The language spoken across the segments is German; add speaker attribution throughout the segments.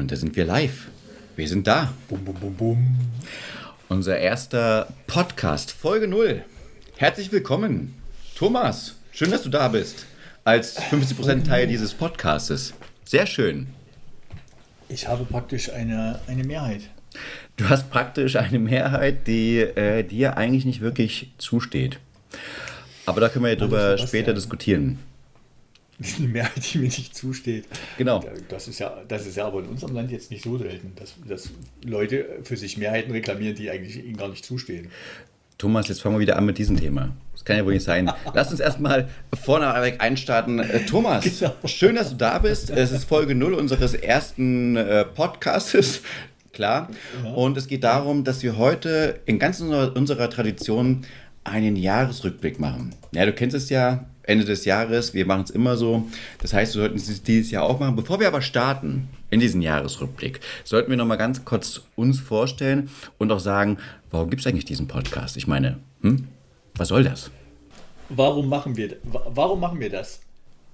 Speaker 1: Und da sind wir live. Wir sind da.
Speaker 2: Bum, bum, bum, bum.
Speaker 1: Unser erster Podcast, Folge 0. Herzlich willkommen, Thomas. Schön, dass du da bist. Als 50% Teil dieses Podcastes. Sehr schön.
Speaker 2: Ich habe praktisch eine, eine Mehrheit.
Speaker 1: Du hast praktisch eine Mehrheit, die äh, dir eigentlich nicht wirklich zusteht. Aber da können wir ja drüber später
Speaker 2: denn?
Speaker 1: Diskutieren.
Speaker 2: Eine Mehrheit, die mir nicht zusteht.
Speaker 1: Genau.
Speaker 2: Das ist ja, das ist ja aber in unserem Land jetzt nicht so selten, dass, dass Leute für sich Mehrheiten reklamieren, die eigentlich ihnen gar nicht zustehen.
Speaker 1: Thomas, jetzt fangen wir wieder an mit diesem Thema. Das kann ja wohl nicht sein. Lass uns erstmal vorneweg einstarten. Äh, Thomas,
Speaker 2: Genau.
Speaker 1: schön, dass du da bist. Es ist Folge 0 unseres ersten äh, Podcastes. Klar. Und es geht darum, dass wir heute in ganz unserer, unserer Tradition einen Jahresrückblick machen. Ja, du kennst es ja, Ende des Jahres, wir machen es immer so. Das heißt, wir sollten es dieses Jahr auch machen. Bevor wir aber starten in diesen Jahresrückblick, sollten wir noch mal ganz kurz uns vorstellen und auch sagen, warum gibt es eigentlich diesen Podcast? Ich meine, hm? was soll das?
Speaker 2: Warum machen wir, wa- warum machen wir das?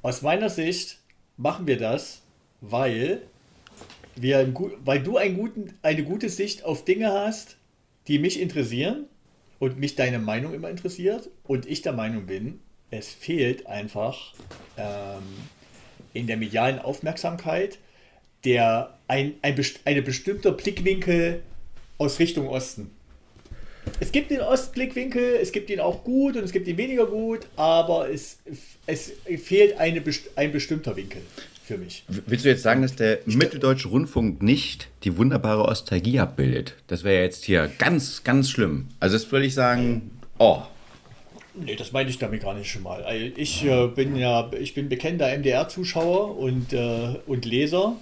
Speaker 2: Aus meiner Sicht machen wir das, weil, wir weil du guten, eine gute Sicht auf Dinge hast, die mich interessieren und mich deine Meinung immer interessiert und ich der Meinung bin, es fehlt einfach ähm, in der medialen Aufmerksamkeit der, ein, ein, eine bestimmter Blickwinkel aus Richtung Osten. Es gibt den Ostblickwinkel, es gibt ihn auch gut und es gibt ihn weniger gut, aber es, es fehlt eine, ein bestimmter Winkel für mich.
Speaker 1: Willst du jetzt sagen, dass der Mitteldeutsche Rundfunk nicht die wunderbare Ostalgie abbildet? Das wäre jetzt hier ganz, ganz schlimm. Also das würde ich sagen, oh,
Speaker 2: Nee, das meine ich damit gar nicht schon mal. Ich äh, bin ja, ich bin bekennender MDR-Zuschauer und, äh, und Leser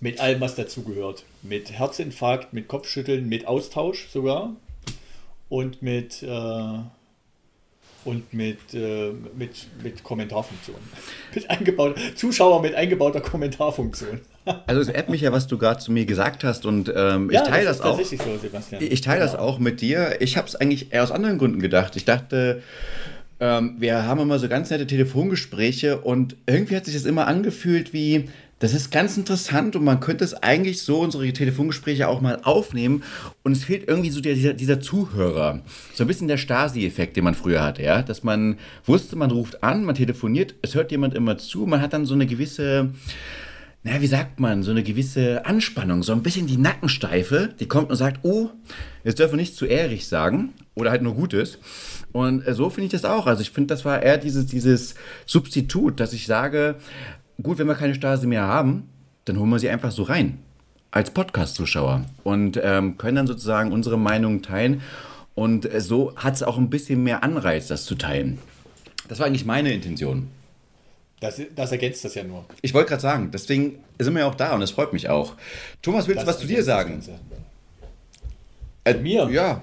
Speaker 2: mit allem, was dazugehört. Mit Herzinfarkt, mit Kopfschütteln, mit Austausch sogar und mit äh, und mit, äh, mit, mit Kommentarfunktion. Mit eingebaut, Zuschauer mit eingebauter Kommentarfunktion.
Speaker 1: Also es ehrt mich ja, was du gerade zu mir gesagt hast und ähm, ich teile das,
Speaker 2: ist
Speaker 1: auch.
Speaker 2: so.
Speaker 1: Ich teile das
Speaker 2: Genau.
Speaker 1: auch mit dir. Ich habe es eigentlich eher aus anderen Gründen gedacht. Ich dachte, ähm, wir haben immer so ganz nette Telefongespräche und irgendwie hat sich das immer angefühlt wie, das ist ganz interessant und man könnte es eigentlich so, unsere Telefongespräche auch mal aufnehmen und es fehlt irgendwie so dieser, dieser Zuhörer. So ein bisschen der Stasi-Effekt, den man früher hatte, ja, dass man wusste, man ruft an, man telefoniert, es hört jemand immer zu, man hat dann so eine gewisse naja, wie sagt man, so eine gewisse Anspannung, so ein bisschen die Nackensteife, die kommt und sagt, oh, jetzt dürfen wir nicht zu ehrlich sagen oder halt nur Gutes. Und äh, so finde ich das auch. Also ich finde, das war eher dieses, dieses Substitut, dass ich sage, gut, wenn wir keine Stasi mehr haben, dann holen wir sie einfach so rein als Podcast-Zuschauer und ähm, können dann sozusagen unsere Meinung teilen. Und äh, so hat es auch ein bisschen mehr Anreiz, das zu teilen. Das war eigentlich meine Intention.
Speaker 2: Das, das ergänzt das ja nur.
Speaker 1: Ich wollte gerade sagen, deswegen sind wir ja auch da und das freut mich auch. Thomas, willst du was zu dir sagen? Äh,
Speaker 2: mir?
Speaker 1: Ja,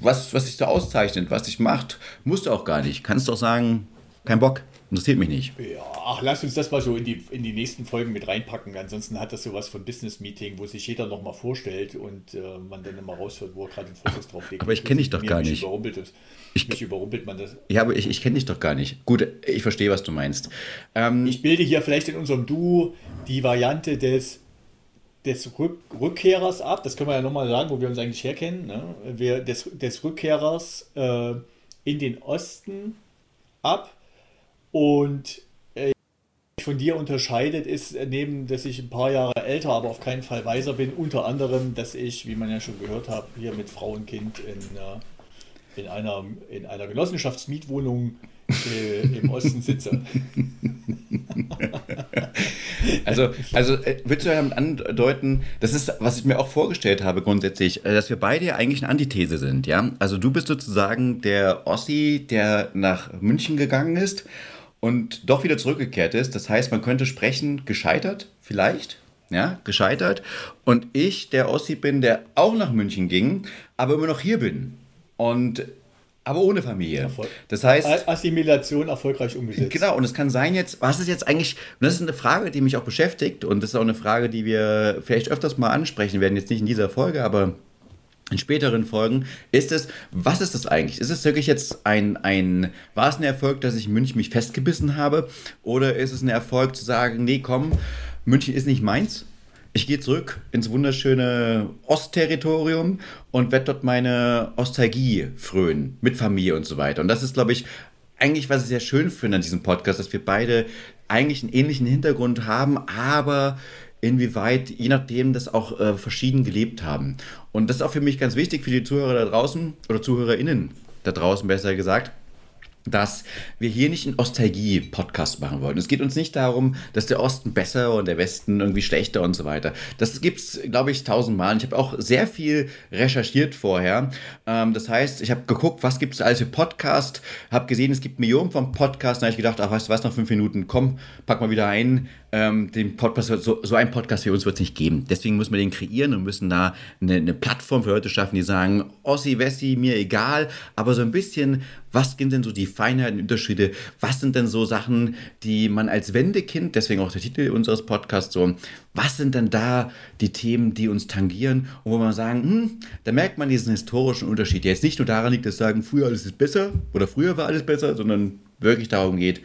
Speaker 1: was, was dich so auszeichnet, was dich macht, musst du auch gar nicht. Kannst doch sagen, kein Bock, interessiert mich nicht.
Speaker 2: Ja, ach, lass uns das mal so in die, in die nächsten Folgen mit reinpacken. Ansonsten hat das sowas von Business Meeting, wo sich jeder nochmal vorstellt und äh, man dann immer raushört, wo er gerade den Fokus drauf legt.
Speaker 1: Aber ich kenn dich doch gar nicht.
Speaker 2: Überrumpelt ist.
Speaker 1: Ich-
Speaker 2: mich überrumpelt man das.
Speaker 1: Ja, aber ich, ich kenne dich doch gar nicht. Gut, ich verstehe, was du meinst. Ähm,
Speaker 2: Ich bilde hier vielleicht in unserem Duo die Variante des, des Rück, Rückkehrers ab. Das können wir ja nochmal sagen, wo wir uns eigentlich herkennen. Ne? Wir, des, des Rückkehrers äh, in den Osten ab. Und äh, von dir unterscheidet ist, äh, neben, dass ich ein paar Jahre älter, aber auf keinen Fall weiser bin, unter anderem, dass ich, wie man ja schon gehört hat, hier mit Frau und Kind in, äh, in, einer, in einer Genossenschaftsmietwohnung äh, im Osten sitze.
Speaker 1: Also, also äh, willst du damit andeuten, das ist, was ich mir auch vorgestellt habe grundsätzlich, äh, dass wir beide ja eigentlich eine Antithese sind, ja? Also du bist sozusagen der Ossi, der nach München gegangen ist und doch wieder zurückgekehrt ist. Das heißt, man könnte sprechen, gescheitert, vielleicht, ja, gescheitert. Und ich, der Ossi bin, der auch nach München ging, aber immer noch hier bin. Und aber ohne Familie.
Speaker 2: Erfolg-
Speaker 1: Das heißt,
Speaker 2: Assimilation erfolgreich umgesetzt.
Speaker 1: Genau, und es kann sein jetzt, was ist jetzt eigentlich, und das ist eine Frage, die mich auch beschäftigt und das ist auch eine Frage, die wir vielleicht öfters mal ansprechen werden, jetzt nicht in dieser Folge, aber in späteren Folgen, ist es, was ist das eigentlich? Ist es wirklich jetzt ein, ein, war es ein Erfolg, dass ich in München mich festgebissen habe? Oder ist es ein Erfolg zu sagen, nee, komm, München ist nicht meins? ich gehe zurück ins wunderschöne Ostterritorium und werde dort meine Ostalgie frönen mit Familie und so weiter. Und das ist, glaube ich, eigentlich, was ich sehr schön finde an diesem Podcast, dass wir beide eigentlich einen ähnlichen Hintergrund haben, aber inwieweit, je nachdem, das auch äh, verschieden gelebt haben. Und das ist auch für mich ganz wichtig für die Zuhörer da draußen oder ZuhörerInnen da draußen besser gesagt dass wir hier nicht einen Ostalgie-Podcast machen wollen. Es geht uns nicht darum, dass der Osten besser und der Westen irgendwie schlechter und so weiter. Das gibt es, glaube ich, tausendmal. Ich habe auch sehr viel recherchiert vorher. Ähm, das heißt, ich habe geguckt, was gibt es alles für Podcast, habe gesehen, es gibt Millionen von Podcasts. Da habe ich gedacht, ach, weißt du was, noch fünf Minuten, komm, pack mal wieder ein. Ähm, den Podcast, so, so ein Podcast für uns wird es nicht geben. Deswegen müssen wir den kreieren und müssen da eine, eine Plattform für Leute schaffen, die sagen, Ossi, Wessi, mir egal, aber so ein bisschen was sind denn so die Feinheiten, Unterschiede? Was sind denn so Sachen, die man als Wendekind, deswegen auch der Titel unseres Podcasts so, was sind denn da die Themen, die uns tangieren und wo man sagen, hm, da merkt man diesen historischen Unterschied, der jetzt nicht nur daran liegt, dass sagen, früher alles ist besser oder früher war alles besser, sondern wirklich darum geht,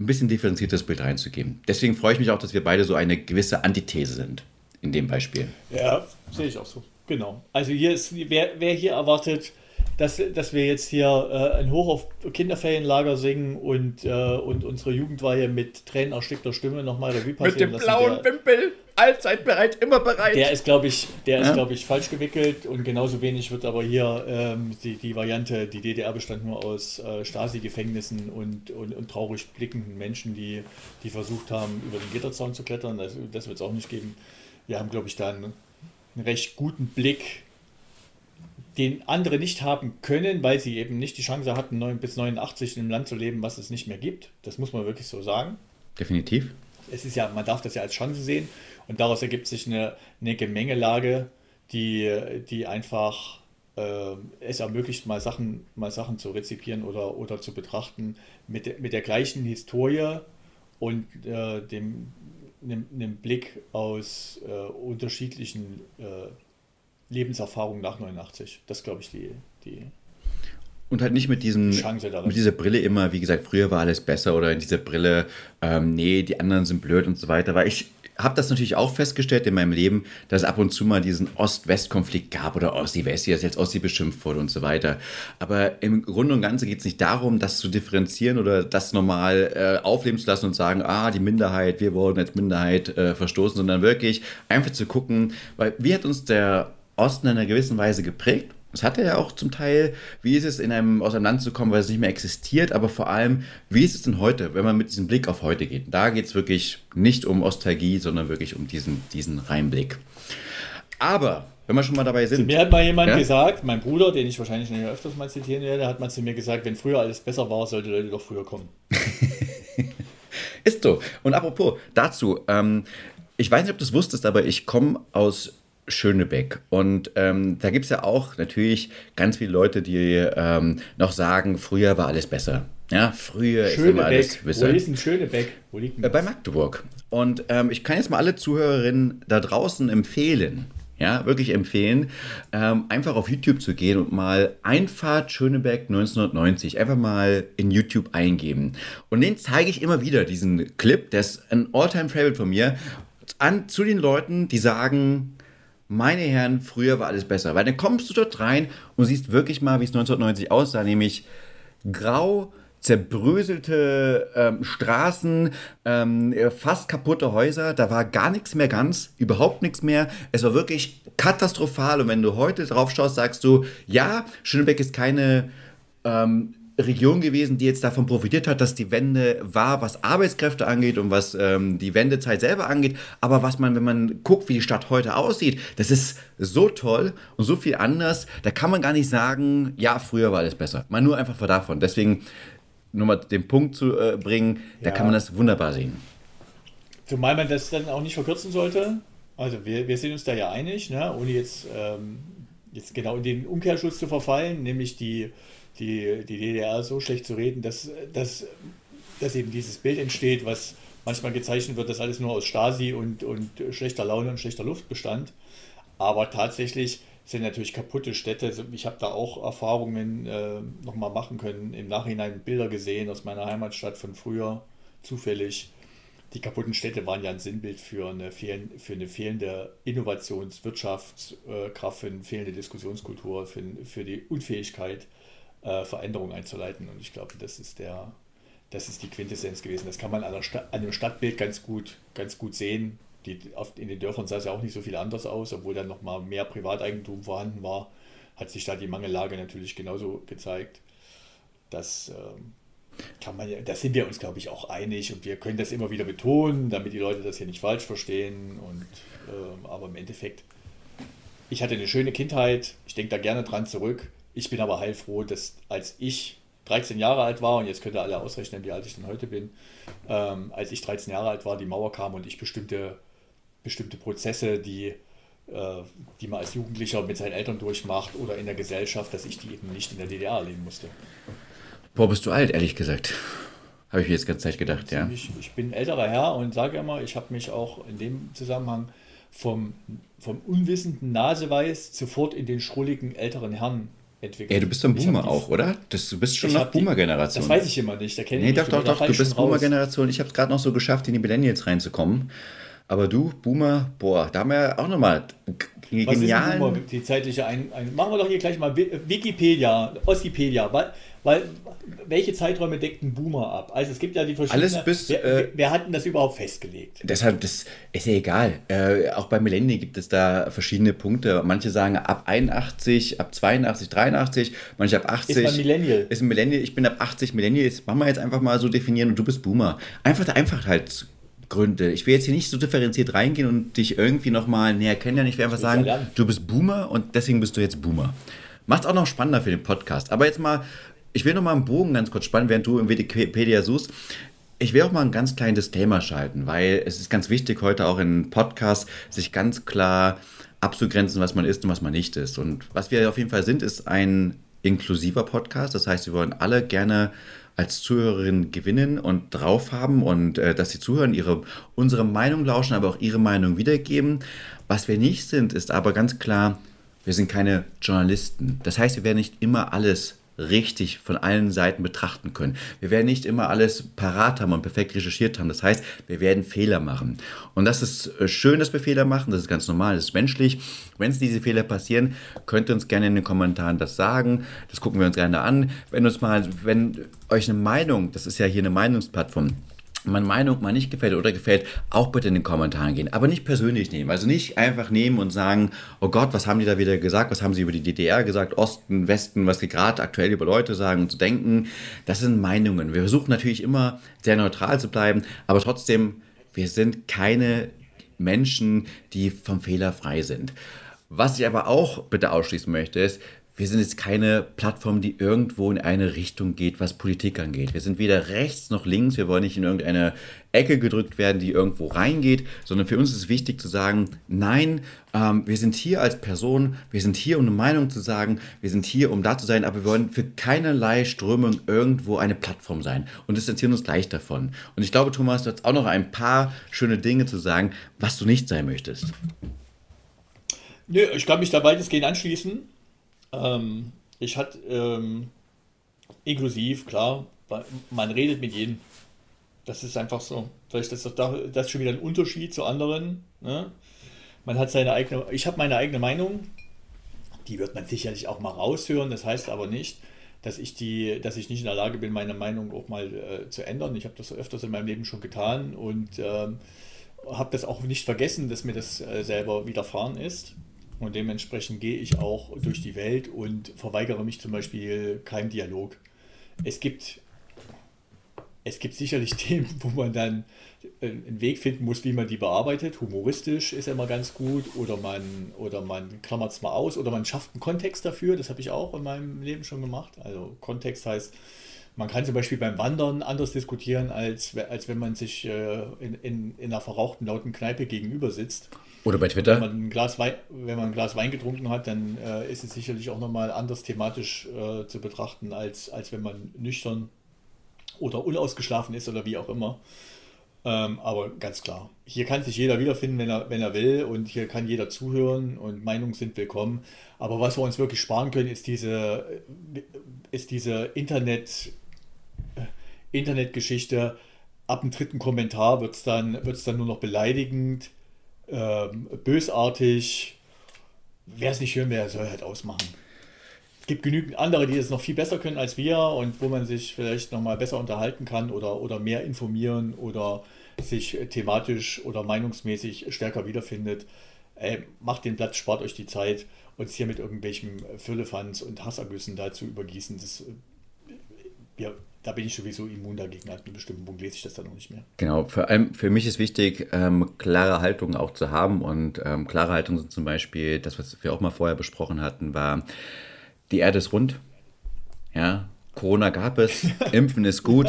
Speaker 1: ein bisschen differenziertes Bild reinzugeben. Deswegen freue ich mich auch, dass wir beide so eine gewisse Antithese sind in dem Beispiel.
Speaker 2: Ja, sehe ich auch so. Genau. Also hier ist, wer, wer hier erwartet, dass, dass wir jetzt hier äh, ein Hoch auf Kinderferienlager singen und, äh, und unsere Jugendweihe mit tränenerstickter Stimme nochmal Revue
Speaker 1: passieren Mit dem blauen der, Wimpel, allzeit bereit, immer bereit.
Speaker 2: Der ist, glaube ich, der ja. ist, ich, falsch gewickelt und genauso wenig wird aber hier ähm, die, die Variante, die DDR bestand nur aus äh, Stasi-Gefängnissen und, und, und, traurig blickenden Menschen, die, die versucht haben, über den Gitterzaun zu klettern. Das, das wird es auch nicht geben. Wir haben, glaube ich, da einen, einen recht guten Blick den andere nicht haben können, weil sie eben nicht die Chance hatten, 9 bis 89 in einem Land zu leben, was es nicht mehr gibt. Das muss man wirklich so sagen.
Speaker 1: Definitiv.
Speaker 2: Es ist ja, man darf das ja als Chance sehen und daraus ergibt sich eine, eine Gemengelage, die, die einfach äh, es ermöglicht, mal Sachen, mal Sachen zu rezipieren oder, oder zu betrachten mit, mit der gleichen Historie und äh, dem, einem, Blick aus äh, unterschiedlichen äh, Lebenserfahrung nach 89. Das glaube ich die, die
Speaker 1: und halt nicht mit diesem mit dieser Brille immer, wie gesagt, früher war alles besser oder in dieser Brille, ähm, nee, die anderen sind blöd und so weiter. Weil ich habe das natürlich auch festgestellt in meinem Leben, dass es ab und zu mal diesen Ost-West-Konflikt gab oder Ossi-Wessi, dass jetzt Ossi beschimpft wurde und so weiter. Aber im Grunde und Ganzen geht es nicht darum, das zu differenzieren oder das normal äh, aufleben zu lassen und sagen, ah, die Minderheit, wir wurden als Minderheit äh, verstoßen, sondern wirklich einfach zu gucken, weil wie hat uns der Osten in einer gewissen Weise geprägt. Das hat er ja auch zum Teil. Wie ist es, in einem, aus einem Land zu kommen, weil es nicht mehr existiert, aber vor allem, wie ist es denn heute, wenn man mit diesem Blick auf heute geht? Da geht es wirklich nicht um Ostalgie, sondern wirklich um diesen, diesen Reinblick. Aber, wenn wir schon mal dabei sind.
Speaker 2: mir hat mal jemand ja? gesagt, mein Bruder, den ich wahrscheinlich nicht öfters mal zitieren werde, hat mal zu mir gesagt, wenn früher alles besser war, sollte Leute doch früher kommen.
Speaker 1: ist so. Und apropos dazu, ähm, ich weiß nicht, ob du es wusstest, aber ich komme aus Schönebeck. Und ähm, da gibt es ja auch natürlich ganz viele Leute, die ähm, noch sagen, früher war alles besser. Ja, früher
Speaker 2: Schönebeck. ist immer alles besser. Wo ist denn Schönebeck? Wo liegt
Speaker 1: denn äh, Bei Magdeburg. Und ähm, ich kann jetzt mal alle Zuhörerinnen da draußen empfehlen, ja, wirklich empfehlen, ähm, einfach auf YouTube zu gehen und mal Einfahrt Schönebeck 1990 einfach mal in YouTube eingeben. Und den zeige ich immer wieder, diesen Clip, der ist ein All-Time-Favorite von mir, an, zu den Leuten, die sagen, meine Herren, früher war alles besser. Weil dann kommst du dort rein und siehst wirklich mal, wie es 1990 aussah, nämlich grau, zerbröselte ähm, Straßen, ähm, fast kaputte Häuser. Da war gar nichts mehr ganz, überhaupt nichts mehr. Es war wirklich katastrophal. Und wenn du heute drauf schaust, sagst du, ja, Schönebeck ist keine ähm, Region gewesen, die jetzt davon profitiert hat, dass die Wende war, was Arbeitskräfte angeht und was ähm, die Wendezeit selber angeht. Aber was man, wenn man guckt, wie die Stadt heute aussieht, das ist so toll und so viel anders. Da kann man gar nicht sagen, ja, früher war alles besser. Man nur einfach davon. Deswegen nur mal den Punkt zu äh, bringen, da kann man das wunderbar sehen.
Speaker 2: Zumal man das dann auch nicht verkürzen sollte. Also wir, wir sind uns da ja einig, ne? ohne jetzt, ähm, jetzt genau in den Umkehrschluss zu verfallen, nämlich die die, die DDR so schlecht zu reden, dass, dass, dass eben dieses Bild entsteht, was manchmal gezeichnet wird, dass alles nur aus Stasi und, und schlechter Laune und schlechter Luft bestand. Aber tatsächlich sind natürlich kaputte Städte. Also ich habe da auch Erfahrungen äh, nochmal machen können, im Nachhinein Bilder gesehen aus meiner Heimatstadt von früher, zufällig. die kaputten Städte waren ja ein Sinnbild für eine, fehlen, für eine fehlende Innovationswirtschaftskraft, für eine fehlende Diskussionskultur, für, für die Unfähigkeit, äh, Veränderungen einzuleiten. Und ich glaube, das ist der, das ist die Quintessenz gewesen. Das kann man an, an dem Stadtbild ganz gut, ganz gut sehen. Die, in den Dörfern sah es ja auch nicht so viel anders aus, obwohl dann nochmal mehr Privateigentum vorhanden war, hat sich da die Mangellage natürlich genauso gezeigt. Das ähm, kann man da sind wir uns, glaube ich, auch einig und wir können das immer wieder betonen, damit die Leute das hier nicht falsch verstehen. Und, ähm, aber im Endeffekt, ich hatte eine schöne Kindheit, ich denke da gerne dran zurück. Ich bin aber heilfroh, dass als ich 13 Jahre alt war, und jetzt könnt ihr alle ausrechnen, wie alt ich denn heute bin, ähm, als ich 13 Jahre alt war, die Mauer kam und ich bestimmte, bestimmte Prozesse, die, äh, die man als Jugendlicher mit seinen Eltern durchmacht oder in der Gesellschaft, dass ich die eben nicht in der DDR erleben musste.
Speaker 1: Boah, bist du alt, ehrlich gesagt. Habe ich mir jetzt ganz Zeit gedacht, ja.
Speaker 2: Ich, ich bin ein älterer Herr und sage immer, ich habe mich auch in dem Zusammenhang vom, vom unwissenden Naseweiß sofort in den schrulligen älteren Herrn entwickelt.
Speaker 1: Ja, du bist so ein Boomer auch, oder? Das, du bist schon noch Boomer-Generation.
Speaker 2: Das weiß ich immer nicht. Da
Speaker 1: nee, doch, doch, doch, du bist Boomer-Generation. Ich habe es gerade noch so geschafft, in die Millennials reinzukommen. Aber du, Boomer, boah, da haben wir auch nochmal genialen...
Speaker 2: Was ist die zeitliche ein, ein, Machen wir doch hier gleich mal Wikipedia, Ossipedia. Weil, weil welche Zeiträume deckt ein Boomer ab? Also es gibt ja die verschiedenen.
Speaker 1: Alles bis.
Speaker 2: Wer, äh, wer hat denn das überhaupt festgelegt?
Speaker 1: Deshalb, das ist ja egal. Äh, auch bei Millennial gibt es da verschiedene Punkte. Manche sagen ab 81, ab 82, 83, manche ab 80. Ist
Speaker 2: ein Millennial.
Speaker 1: Ist ein Millennial. Ich bin ab 80 Millennial. Das machen wir jetzt einfach mal so definieren und du bist Boomer. Einfach der Einfachheit Gründe. Ich will jetzt hier nicht so differenziert reingehen und dich irgendwie nochmal näher kennenlernen. Ich will einfach sagen, du bist Boomer und deswegen bist du jetzt Boomer. Macht es auch noch spannender für den Podcast. Aber jetzt mal ich will noch mal einen Bogen ganz kurz spannen, während du im Wikipedia suchst. Ich will auch mal ein ganz kleines Disclaimer schalten, weil es ist ganz wichtig, heute auch in Podcast sich ganz klar abzugrenzen, was man ist und was man nicht ist. Und was wir auf jeden Fall sind, ist ein inklusiver Podcast. Das heißt, wir wollen alle gerne als Zuhörerin gewinnen und drauf haben und äh, dass die Zuhörer ihre, unsere Meinung lauschen, aber auch ihre Meinung wiedergeben. Was wir nicht sind, ist aber ganz klar, wir sind keine Journalisten. Das heißt, wir werden nicht immer alles richtig von allen Seiten betrachten können. Wir werden nicht immer alles parat haben und perfekt recherchiert haben. Das heißt, wir werden Fehler machen. Und das ist äh, schön, dass wir Fehler machen. Das ist ganz normal, das ist menschlich. Wenn es diese Fehler passieren, könnt ihr uns gerne in den Kommentaren das sagen. Das gucken wir uns gerne an. Wenn uns mal, wenn euch eine Meinung, das ist ja hier eine Meinungsplattform, meine Meinung mal nicht gefällt oder gefällt, auch bitte in den Kommentaren gehen. Aber nicht persönlich nehmen. Also nicht einfach nehmen und sagen, oh Gott, was haben die da wieder gesagt? Was haben sie über die DDR gesagt? Osten, Westen, was sie gerade aktuell über Leute sagen und zu denken. Das sind Meinungen. Wir versuchen natürlich immer sehr neutral zu bleiben, aber trotzdem, wir sind keine Menschen, die vom Fehler frei sind. Was ich aber auch bitte ausschließen möchte, ist, wir sind jetzt keine Plattform, die irgendwo in eine Richtung geht, was Politik angeht. Wir sind weder rechts noch links. Wir wollen nicht in irgendeine Ecke gedrückt werden, die irgendwo reingeht, sondern für uns ist wichtig zu sagen, nein, ähm, wir sind hier als Person, wir sind hier, um eine Meinung zu sagen, wir sind hier, um da zu sein, aber wir wollen für keinerlei Strömung irgendwo eine Plattform sein und distanzieren uns gleich davon. Und ich glaube, Thomas, du hast auch noch ein paar schöne Dinge zu sagen, was du nicht sein möchtest.
Speaker 2: Nö, ich kann mich da weitestgehend anschließen. Ähm, ich hatte ähm, inklusiv, klar, man redet mit jedem. Das ist einfach so. Vielleicht ist das, das ist schon wieder ein Unterschied zu anderen. Ne? Man hat seine eigene, ich habe meine eigene Meinung. Die wird man sicherlich auch mal raushören. Das heißt aber nicht, dass ich, die, dass ich nicht in der Lage bin, meine Meinung auch mal äh, zu ändern. Ich habe das öfters in meinem Leben schon getan und ähm, habe das auch nicht vergessen, dass mir das äh, selber widerfahren ist. Und dementsprechend gehe ich auch durch die Welt und verweigere mich zum Beispiel keinem Dialog. Es gibt, es gibt sicherlich Themen, wo man dann äh, einen Weg finden muss, wie man die bearbeitet. Humoristisch ist immer ganz gut oder man, oder man klammert es mal aus oder man schafft einen Kontext dafür. Das habe ich auch in meinem Leben schon gemacht. Also Kontext heißt, man kann zum Beispiel beim Wandern anders diskutieren, als, als wenn man sich äh, in, in, in einer verrauchten lauten Kneipe gegenüber sitzt.
Speaker 1: Oder bei Twitter.
Speaker 2: Wenn man ein Glas Wein, wenn man ein Glas Wein getrunken hat, dann äh, ist es sicherlich auch nochmal anders thematisch äh, zu betrachten, als, als wenn man nüchtern oder unausgeschlafen ist oder wie auch immer. Ähm, aber ganz klar, hier kann sich jeder wiederfinden, wenn er, wenn er will und hier kann jeder zuhören und Meinungen sind willkommen. Aber was wir uns wirklich sparen können, ist diese, ist diese Internet, äh, Internetgeschichte ab dem dritten Kommentar wird es dann, wird's dann nur noch beleidigend, ähm, bösartig. Wer es nicht hören will, soll halt ausmachen. Gibt genügend andere, die es noch viel besser können als wir und wo man sich vielleicht noch mal besser unterhalten kann oder, oder mehr informieren oder sich thematisch oder meinungsmäßig stärker wiederfindet. Ey, macht den Platz, spart euch die Zeit, uns hier mit irgendwelchen Füllefanz und Hassergüssen da zu übergießen. Das, ja, da bin ich sowieso immun dagegen. Ab einem bestimmten Punkt lese ich das dann noch nicht mehr.
Speaker 1: Genau, vor allem für mich ist wichtig, ähm, klare Haltungen auch zu haben. Und ähm, klare Haltungen sind zum Beispiel, das, was wir auch mal vorher besprochen hatten, war, die Erde ist rund. Ja, Corona gab es, Impfen ist gut.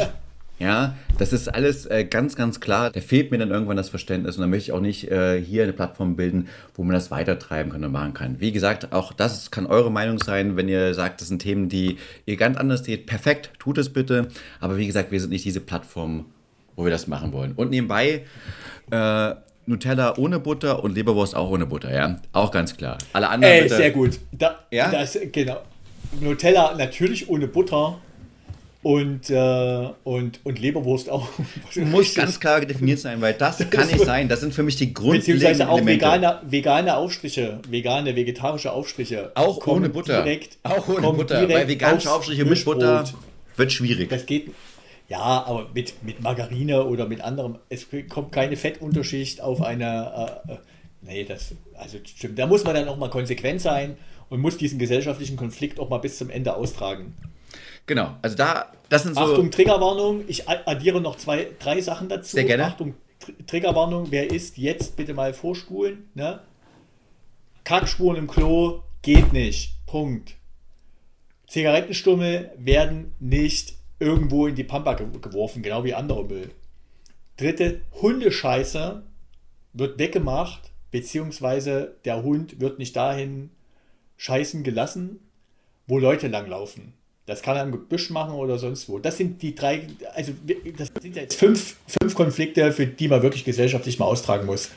Speaker 1: Ja, das ist alles äh, ganz, ganz klar. Da fehlt mir dann irgendwann das Verständnis und da möchte ich auch nicht äh, hier eine Plattform bilden, wo man das weitertreiben kann und machen kann. Wie gesagt, auch das kann eure Meinung sein, wenn ihr sagt, das sind Themen, die ihr ganz anders seht. Perfekt, tut es bitte. Aber wie gesagt, wir sind nicht diese Plattform, wo wir das machen wollen. Und nebenbei, äh, Nutella ohne Butter und Leberwurst auch ohne Butter, ja. Auch ganz klar. Alle anderen.
Speaker 2: Ey, sehr gut. Da, ja? Das, genau. Nutella natürlich ohne Butter und, äh, und, und Leberwurst auch.
Speaker 1: Muss ganz klar definiert sein, weil das kann nicht sein. Das sind für mich die grundlegenden
Speaker 2: Beziehungsweise auch vegane, vegane Aufstriche, vegane, vegetarische Aufstriche.
Speaker 1: Auch ohne Butter. Direkt, auch ohne Butter, weil veganische Aufstriche mit Butter wird schwierig.
Speaker 2: Das geht, ja, aber mit, mit Margarine oder mit anderem, es kommt keine Fettunterschicht auf eine, äh, äh, nee, das, also stimmt, da muss man dann auch mal konsequent sein und muss diesen gesellschaftlichen Konflikt auch mal bis zum Ende austragen.
Speaker 1: Genau, also da, das sind so.
Speaker 2: Achtung, Triggerwarnung, ich addiere noch zwei, drei Sachen dazu.
Speaker 1: Sehr gerne.
Speaker 2: Achtung, Triggerwarnung, wer ist, jetzt bitte mal vorspulen. Ne? Kackspuren im Klo geht nicht. Punkt. Zigarettenstummel werden nicht irgendwo in die Pampa geworfen, genau wie andere Müll. Dritte, Hundescheiße wird weggemacht, beziehungsweise der Hund wird nicht dahin scheißen gelassen, wo Leute langlaufen. Das kann er im Gebüsch machen oder sonst wo. Das sind die drei, also das sind jetzt fünf, fünf Konflikte, für die man wirklich gesellschaftlich mal austragen muss.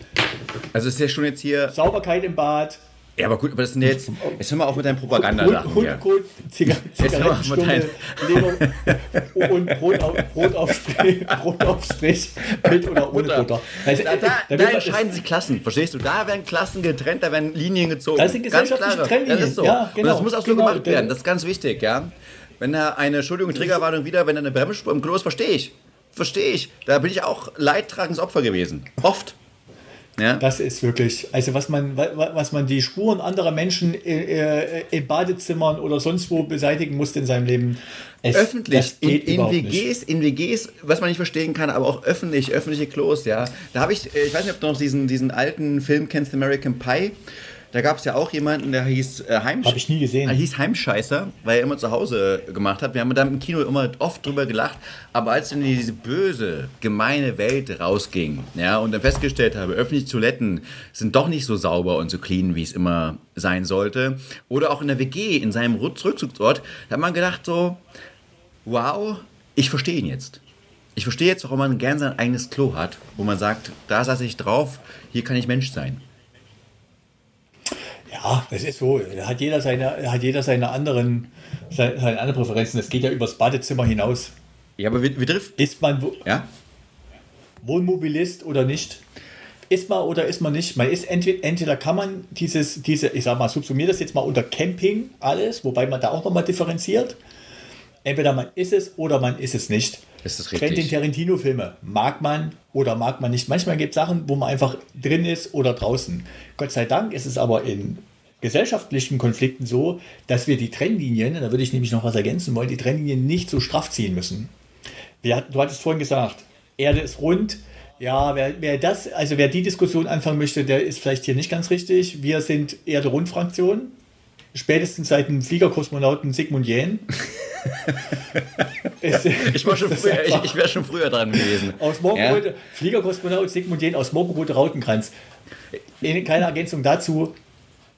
Speaker 1: Also ist ja schon jetzt hier.
Speaker 2: Sauberkeit im Bad.
Speaker 1: Ja, aber gut, aber das sind jetzt. Jetzt hör mal auf mit deinen Propaganda-Sachen.
Speaker 2: Hundekot, Zigarettenstummel, Leber und Brot, auf, Brot, aufstrich, Brot aufstrich mit oder ohne Butter. Butter.
Speaker 1: Also, da, da, da, da entscheiden sich Klassen, verstehst du? Da werden Klassen getrennt, da werden Linien gezogen.
Speaker 2: Das sind gesellschaftliche Trennlinien.
Speaker 1: Das ist so. Ja, genau. Und das muss auch so genau. gemacht werden, das ist ganz wichtig, ja. Wenn er eine, Entschuldigung, Triggerwarnung wieder, wenn er eine Bremsspur im Klo ist, verstehe ich. Verstehe ich. Da bin ich auch leidtragendes Opfer gewesen. Oft.
Speaker 2: Ja. Das ist wirklich, also was man, was man die Spuren anderer Menschen in Badezimmern oder sonst wo beseitigen muss in seinem Leben.
Speaker 1: Es, öffentlich, in, in WGs, in WGs, was man nicht verstehen kann, aber auch öffentlich, öffentliche Klos, ja. Da habe ich, ich weiß nicht, ob du noch diesen, diesen alten Film kennst, American Pie. Da gab es ja auch jemanden, der hieß äh, Heimsch
Speaker 2: Habe ich nie gesehen.
Speaker 1: Er hieß Heimscheißer, weil er immer zu Hause gemacht hat. Wir haben da im Kino immer oft drüber gelacht. Aber als dann diese böse, gemeine Welt rausging, ja, und dann festgestellt habe, öffentliche Toiletten sind doch nicht so sauber und so clean, wie es immer sein sollte. Oder auch in der WG, in seinem Rückzugsort, da hat man gedacht so, wow, ich verstehe ihn jetzt. Ich verstehe jetzt, warum man gern sein eigenes Klo hat, wo man sagt, da saß ich drauf, hier kann ich Mensch sein.
Speaker 2: Ja, das ist so. Da hat jeder seine, hat jeder seine anderen, seine, seine andere Präferenzen. Das geht ja übers Badezimmer hinaus.
Speaker 1: Ja, aber wie, wie trifft?
Speaker 2: Ist man
Speaker 1: ja?
Speaker 2: Wohnmobilist oder nicht? Ist man oder ist man nicht? Man ist entweder, entweder kann man dieses, diese, ich sag mal, subsumiert das jetzt mal unter Camping alles, wobei man da auch nochmal differenziert. Entweder man ist es oder man ist es nicht.
Speaker 1: Ist das richtig?
Speaker 2: Quentin Tarantino-Filme mag man oder mag man nicht. Manchmal gibt es Sachen, wo man einfach drin ist oder draußen. Gott sei Dank ist es aber in gesellschaftlichen Konflikten so, dass wir die Trennlinien, da würde ich nämlich noch was ergänzen wollen, die Trennlinien nicht so straff ziehen müssen. Wir, du hattest vorhin gesagt, Erde ist rund. Ja, wer, wer das, also wer die Diskussion anfangen möchte, der ist vielleicht hier nicht ganz richtig. Wir sind Erde-Rund-Fraktion spätestens seit dem Fliegerkosmonauten Sigmund Jähn.
Speaker 1: ich war schon früher, ich, ich wäre schon früher dran gewesen.
Speaker 2: Aus ja? Fliegerkosmonaut Sigmund Jähn aus Morgenrote Rautenkranz. Keine Ergänzung dazu.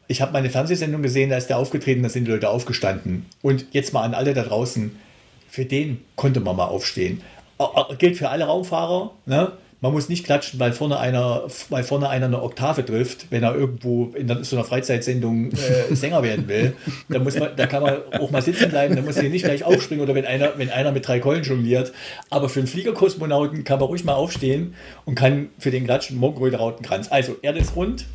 Speaker 2: Ich habe meine Fernsehsendung gesehen, da ist der aufgetreten, da sind die Leute aufgestanden. Und jetzt mal an alle da draußen, für den konnte man mal aufstehen. Gilt für alle Raumfahrer, ne? man muss nicht klatschen, weil vorne einer, weil vorne einer eine Oktave trifft, wenn er irgendwo in so einer Freizeit-Sendung äh, Sänger werden will. Da, muss man, da kann man auch mal sitzen bleiben, da muss er nicht gleich aufspringen oder wenn einer, wenn einer mit drei Keulen jongliert. Aber für einen Fliegerkosmonauten kann man ruhig mal aufstehen und kann für den Klatschen Morgenröte Rautenkranz. Also, Erde ist rund.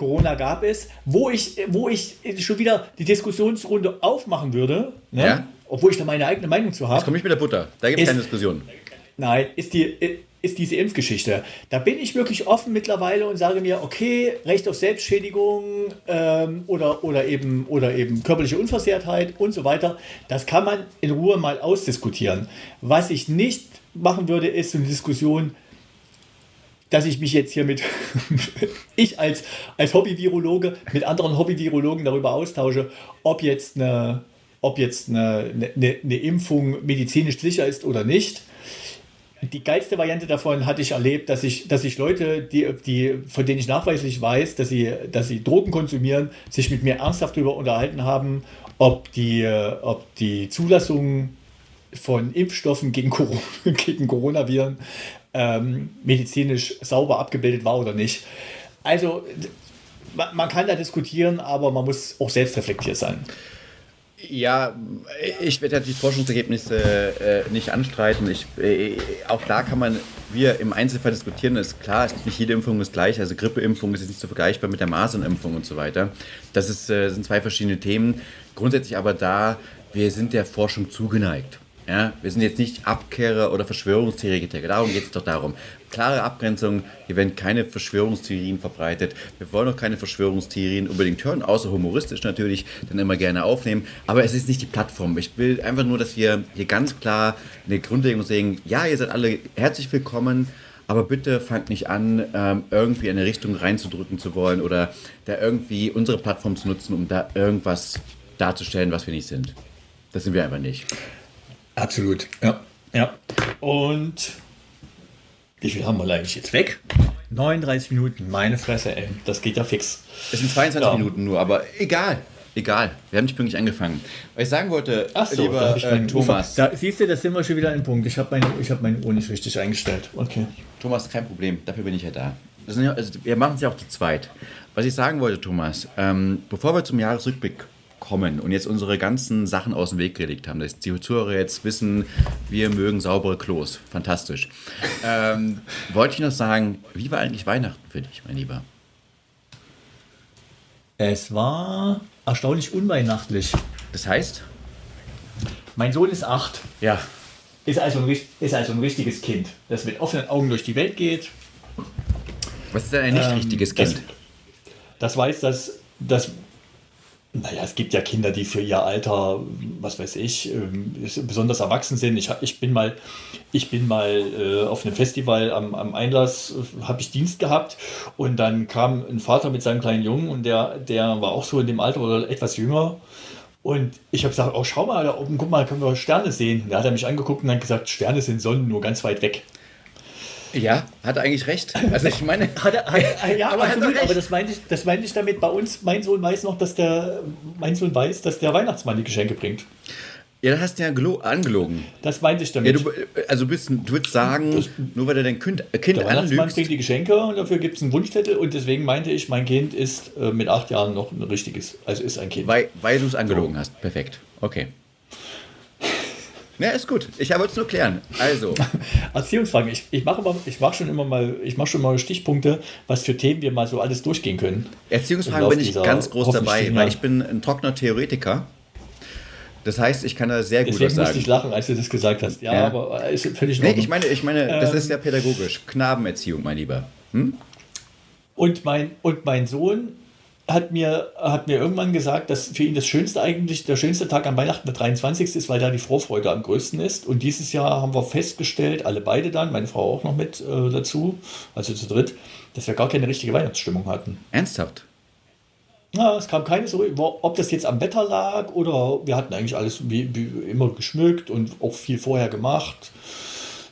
Speaker 2: Corona gab es, wo ich, wo ich schon wieder die Diskussionsrunde aufmachen würde, ne? ja. obwohl ich da meine eigene Meinung zu habe. Jetzt
Speaker 1: komme ich mit der Butter, da gibt es keine Diskussion.
Speaker 2: Nein, ist die, ist diese Impfgeschichte. Da bin ich wirklich offen mittlerweile und sage mir, okay, Recht auf Selbstschädigung ähm, oder, oder, eben, oder eben körperliche Unversehrtheit und so weiter, das kann man in Ruhe mal ausdiskutieren. Was ich nicht machen würde, ist eine Diskussion, dass ich mich jetzt hier mit, ich als, als Hobby-Virologe mit anderen Hobby-Virologen darüber austausche, ob jetzt eine, ob jetzt eine, eine, eine Impfung medizinisch sicher ist oder nicht. Die geilste Variante davon hatte ich erlebt, dass ich, dass ich Leute, die, die, von denen ich nachweislich weiß, dass sie, dass sie Drogen konsumieren, sich mit mir ernsthaft darüber unterhalten haben, ob die, ob die Zulassung von Impfstoffen gegen, Corona, gegen Coronaviren ähm, medizinisch sauber abgebildet war oder nicht. Also man kann da diskutieren, aber man muss auch selbst reflektiert sein.
Speaker 1: Ja, ich werde die Forschungsergebnisse äh, nicht anstreiten. Ich, äh, auch da kann man, wir im Einzelfall diskutieren, ist klar, nicht jede Impfung ist gleich. Also Grippeimpfung ist nicht so vergleichbar mit der Masernimpfung und so weiter. Das ist, äh, sind zwei verschiedene Themen. Grundsätzlich aber da, wir sind der Forschung zugeneigt. Ja, wir sind jetzt nicht Abkehrer oder Verschwörungstheoretiker. Darum geht es doch darum. Klare Abgrenzung. Hier werden keine Verschwörungstheorien verbreitet. Wir wollen auch keine Verschwörungstheorien unbedingt hören, außer humoristisch natürlich, dann immer gerne aufnehmen. Aber es ist nicht die Plattform. Ich will einfach nur, dass wir hier ganz klar eine Grundlegung sehen. Ja, ihr seid alle herzlich willkommen. Aber bitte fangt nicht an, ähm, irgendwie in eine Richtung reinzudrücken zu wollen oder da irgendwie unsere Plattform zu nutzen, um da irgendwas darzustellen, was wir nicht sind. Das sind wir einfach nicht.
Speaker 2: Absolut, ja. ja. Und wie viel haben wir eigentlich jetzt weg? 39 Minuten, meine Fresse, ey. Das geht ja fix.
Speaker 1: Es sind 22 ja. Minuten nur, aber egal. Egal, wir haben nicht pünktlich angefangen. Was ich sagen wollte,
Speaker 2: Ach so, lieber äh, Thomas. Da, siehst du, da sind wir schon wieder ein Punkt. Ich habe meine, hab meine Uhr nicht richtig eingestellt. Okay.
Speaker 1: Thomas, kein Problem, dafür bin ich ja da. Ja, also wir machen es ja auch zu zweit. Was ich sagen wollte, Thomas, ähm, bevor wir zum Jahresrückblick kommen und jetzt unsere ganzen Sachen aus dem Weg gelegt haben, dass die Zuhörer jetzt wissen, wir mögen saubere Klos. Fantastisch. ähm, wollte ich noch sagen, wie war eigentlich Weihnachten für dich, mein Lieber?
Speaker 2: Es war erstaunlich unweihnachtlich.
Speaker 1: Das heißt?
Speaker 2: Mein Sohn ist acht.
Speaker 1: Ja.
Speaker 2: Ist also ein, ist also ein richtiges Kind, das mit offenen Augen durch die Welt geht.
Speaker 1: Was ist denn ein nicht ähm, richtiges Kind? Das,
Speaker 2: das weiß, dass, dass naja, es gibt ja Kinder, die für ihr Alter, was weiß ich, ähm, besonders erwachsen sind. Ich, ich bin mal, ich bin mal äh, auf einem Festival am, am Einlass, äh, habe ich Dienst gehabt und dann kam ein Vater mit seinem kleinen Jungen und der, der war auch so in dem Alter oder etwas jünger. Und ich habe gesagt, oh, schau mal, da oben, guck mal, können wir Sterne sehen. Da hat er mich angeguckt und hat gesagt, Sterne sind Sonnen nur ganz weit weg.
Speaker 1: Ja, hat er eigentlich recht. Also ich meine.
Speaker 2: hat er, hat, ja, aber, absolut, aber das meinte, ich, das meinte ich damit bei uns, mein Sohn weiß noch, dass der, mein Sohn weiß, dass der Weihnachtsmann die Geschenke bringt.
Speaker 1: Ja, da hast du ja angelogen.
Speaker 2: Das meinte ich damit.
Speaker 1: Ja, du, also bist, du würdest sagen, das, nur weil er dein Kind, äh, kind
Speaker 2: der Weihnachtsmann bringt die Geschenke und dafür gibt es einen Wunschzettel und deswegen meinte ich, mein Kind ist äh, mit acht Jahren noch ein richtiges, also ist ein Kind.
Speaker 1: Weil, weil du es angelogen so. hast. Perfekt. Okay. Ja, ist gut. Ich wollte es nur klären. Also.
Speaker 2: Erziehungsfragen. Ich, ich mache mach schon immer mal, ich mache schon mal Stichpunkte, was für Themen wir mal so alles durchgehen können.
Speaker 1: Erziehungsfragen bin ich ganz groß dabei, weil ich bin ein trockener Theoretiker. Das heißt, ich kann da sehr gut
Speaker 2: was sagen. musste ich lachen, als du das gesagt hast. Ja, ja. aber ist völlig
Speaker 1: nee, ich meine, ich meine, das ähm, ist ja pädagogisch. Knabenerziehung, mein Lieber. Hm?
Speaker 2: Und, mein, und mein Sohn hat mir, hat mir irgendwann gesagt, dass für ihn das Schönste eigentlich, der schönste Tag an Weihnachten der 23. ist, weil da die Vorfreude am größten ist. Und dieses Jahr haben wir festgestellt, alle beide dann, meine Frau auch noch mit äh, dazu, also zu dritt, dass wir gar keine richtige Weihnachtsstimmung hatten.
Speaker 1: Ernsthaft?
Speaker 2: Ja, es kam keine so, ob das jetzt am Wetter lag oder wir hatten eigentlich alles wie, wie immer geschmückt und auch viel vorher gemacht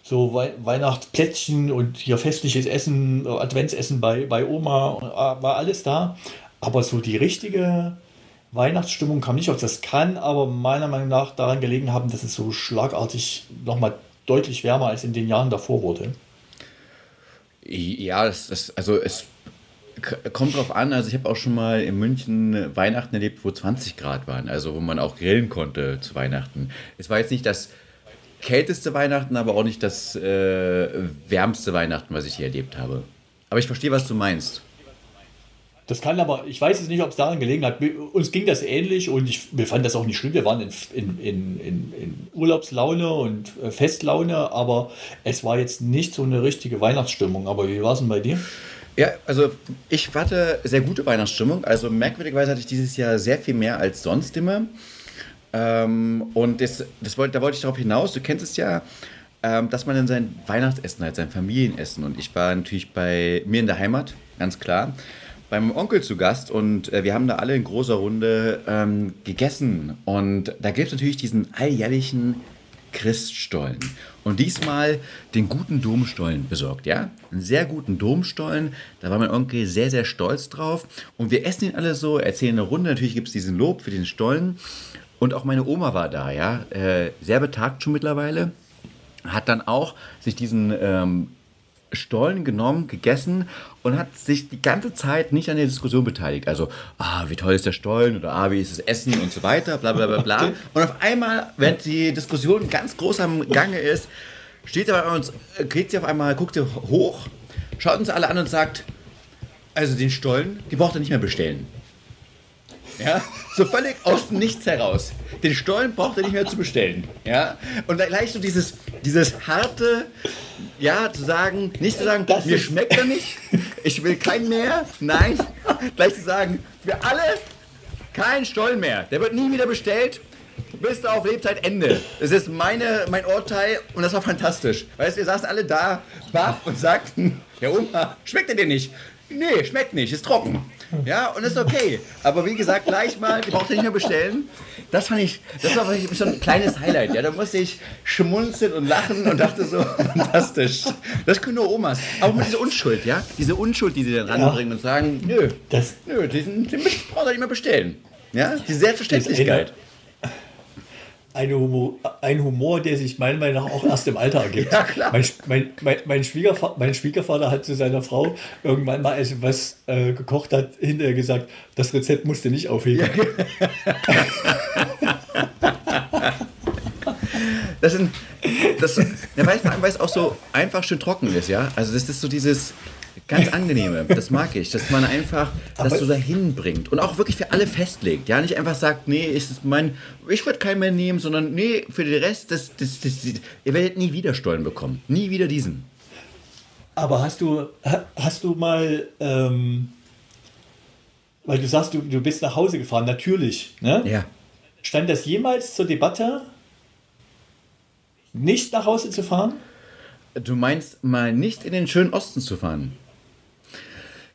Speaker 2: so We Weihnachtsplätzchen und hier festliches Essen, Adventsessen bei, bei Oma, war alles da. Aber so die richtige Weihnachtsstimmung kam nicht aus. Das kann aber meiner Meinung nach daran gelegen haben, dass es so schlagartig nochmal deutlich wärmer als in den Jahren davor wurde.
Speaker 1: Ja, das, das, also es kommt drauf an. Also ich habe auch schon mal in München Weihnachten erlebt, wo 20 Grad waren, also wo man auch grillen konnte zu Weihnachten. Es war jetzt nicht das kälteste Weihnachten, aber auch nicht das äh, wärmste Weihnachten, was ich hier erlebt habe. Aber ich verstehe, was du meinst.
Speaker 2: Das kann aber, ich weiß jetzt nicht, ob es daran gelegen hat. Uns ging das ähnlich und ich, wir fanden das auch nicht schlimm. Wir waren in, in, in, in Urlaubslaune und äh, Festlaune, aber es war jetzt nicht so eine richtige Weihnachtsstimmung. Aber wie war es denn bei dir?
Speaker 1: Ja, also ich hatte sehr gute Weihnachtsstimmung. Also merkwürdigerweise hatte ich dieses Jahr sehr viel mehr als sonst immer. Ähm, und das, das wollt, da wollte ich darauf hinaus, du kennst es ja, ähm, dass man dann sein Weihnachtsessen hat, sein Familienessen. Und ich war natürlich bei mir in der Heimat, ganz klar, bei meinem Onkel zu Gast und äh, wir haben da alle in großer Runde ähm, gegessen. Und da gibt es natürlich diesen alljährlichen Christstollen. Und diesmal den guten Domstollen besorgt, ja? Einen sehr guten Domstollen. Da war mein Onkel sehr, sehr stolz drauf. Und wir essen ihn alle so, erzählen eine Runde. Natürlich gibt es diesen Lob für den Stollen. Und auch meine Oma war da, ja? Äh, sehr betagt schon mittlerweile. Hat dann auch sich diesen ähm, Stollen genommen, gegessen und hat sich die ganze Zeit nicht an der Diskussion beteiligt. Also, ah, wie toll ist der Stollen oder ah, wie ist das Essen und so weiter, bla bla bla bla. Und auf einmal, wenn die Diskussion ganz groß am Gange ist, steht er bei uns, geht sie auf einmal, guckt sie hoch, schaut uns alle an und sagt, also den Stollen, die braucht er nicht mehr bestellen. Ja, so völlig aus dem Nichts heraus. Den Stollen braucht er nicht mehr zu bestellen. Ja, und gleich so dieses, dieses harte, ja, zu sagen, nicht zu sagen, das mir schmeckt er nicht, ich will keinen mehr, nein, gleich zu sagen, für alle kein Stollen mehr. Der wird nie wieder bestellt, bis auf Lebzeit Ende. Das ist meine, mein Urteil und das war fantastisch. Weißt du, ihr saßt alle da, baff und sagten, ja Oma, schmeckt er dir nicht? Nee, schmeckt nicht, ist trocken. Ja, und ist okay. Aber wie gesagt, gleich mal, die braucht ihr nicht mehr bestellen. Das fand ich, das war so ein kleines Highlight. Ja, da musste ich schmunzeln und lachen und dachte so, fantastisch. Das können nur Omas. Aber mit dieser Unschuld, ja? Diese Unschuld, die sie dann ranbringen und sagen, nö, das, nö, diesen, den braucht ihr nicht mehr bestellen. Ja, die Selbstverständlichkeit
Speaker 2: Humor, ein Humor, der sich meiner Meinung nach auch erst im Alter ergibt. Ja, klar. Mein, mein, mein, mein, Schwiegervater, mein Schwiegervater hat zu seiner Frau irgendwann mal, als was äh, gekocht hat, hinterher gesagt, das Rezept musste nicht aufheben. Ja.
Speaker 1: das sind, das, ja, weil, weil es auch so einfach schön trocken ist, ja. Also das ist so dieses, Ganz angenehme, das mag ich, dass man einfach das so dahin bringt und auch wirklich für alle festlegt. Ja, nicht einfach sagt, nee, ist mein, ich würde keinen mehr nehmen, sondern nee, für den Rest, das, das, das, ihr werdet nie wieder Stollen bekommen. Nie wieder diesen.
Speaker 2: Aber hast du, hast du mal, ähm, weil du sagst, du, du bist nach Hause gefahren, natürlich, ne?
Speaker 1: Ja.
Speaker 2: Stand das jemals zur Debatte, nicht nach Hause zu fahren?
Speaker 1: Du meinst mal nicht in den schönen Osten zu fahren?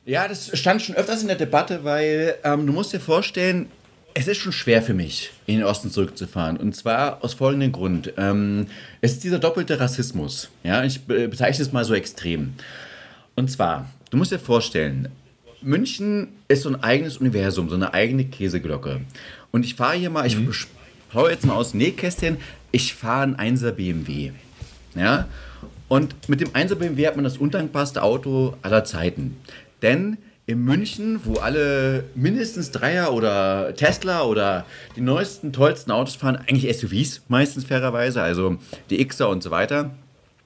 Speaker 1: Ja, das stand schon öfters in der Debatte, weil ähm, du musst dir vorstellen, es ist schon schwer für mich, in den Osten zurückzufahren. Und zwar aus folgendem Grund. Ähm, es ist dieser doppelte Rassismus. Ja, ich bezeichne es mal so extrem. Und zwar, du musst dir vorstellen, München ist so ein eigenes Universum, so eine eigene Käseglocke. Und ich fahre hier mal, ich mhm. schaue jetzt mal aus Nähkästchen, ich fahre einen 1er BMW. Ja, und mit dem 1er BMW hat man das undankbarste Auto aller Zeiten. Denn in München, wo alle mindestens Dreier oder Tesla oder die neuesten, tollsten Autos fahren, eigentlich SUVs meistens fairerweise, also die Xer und so weiter,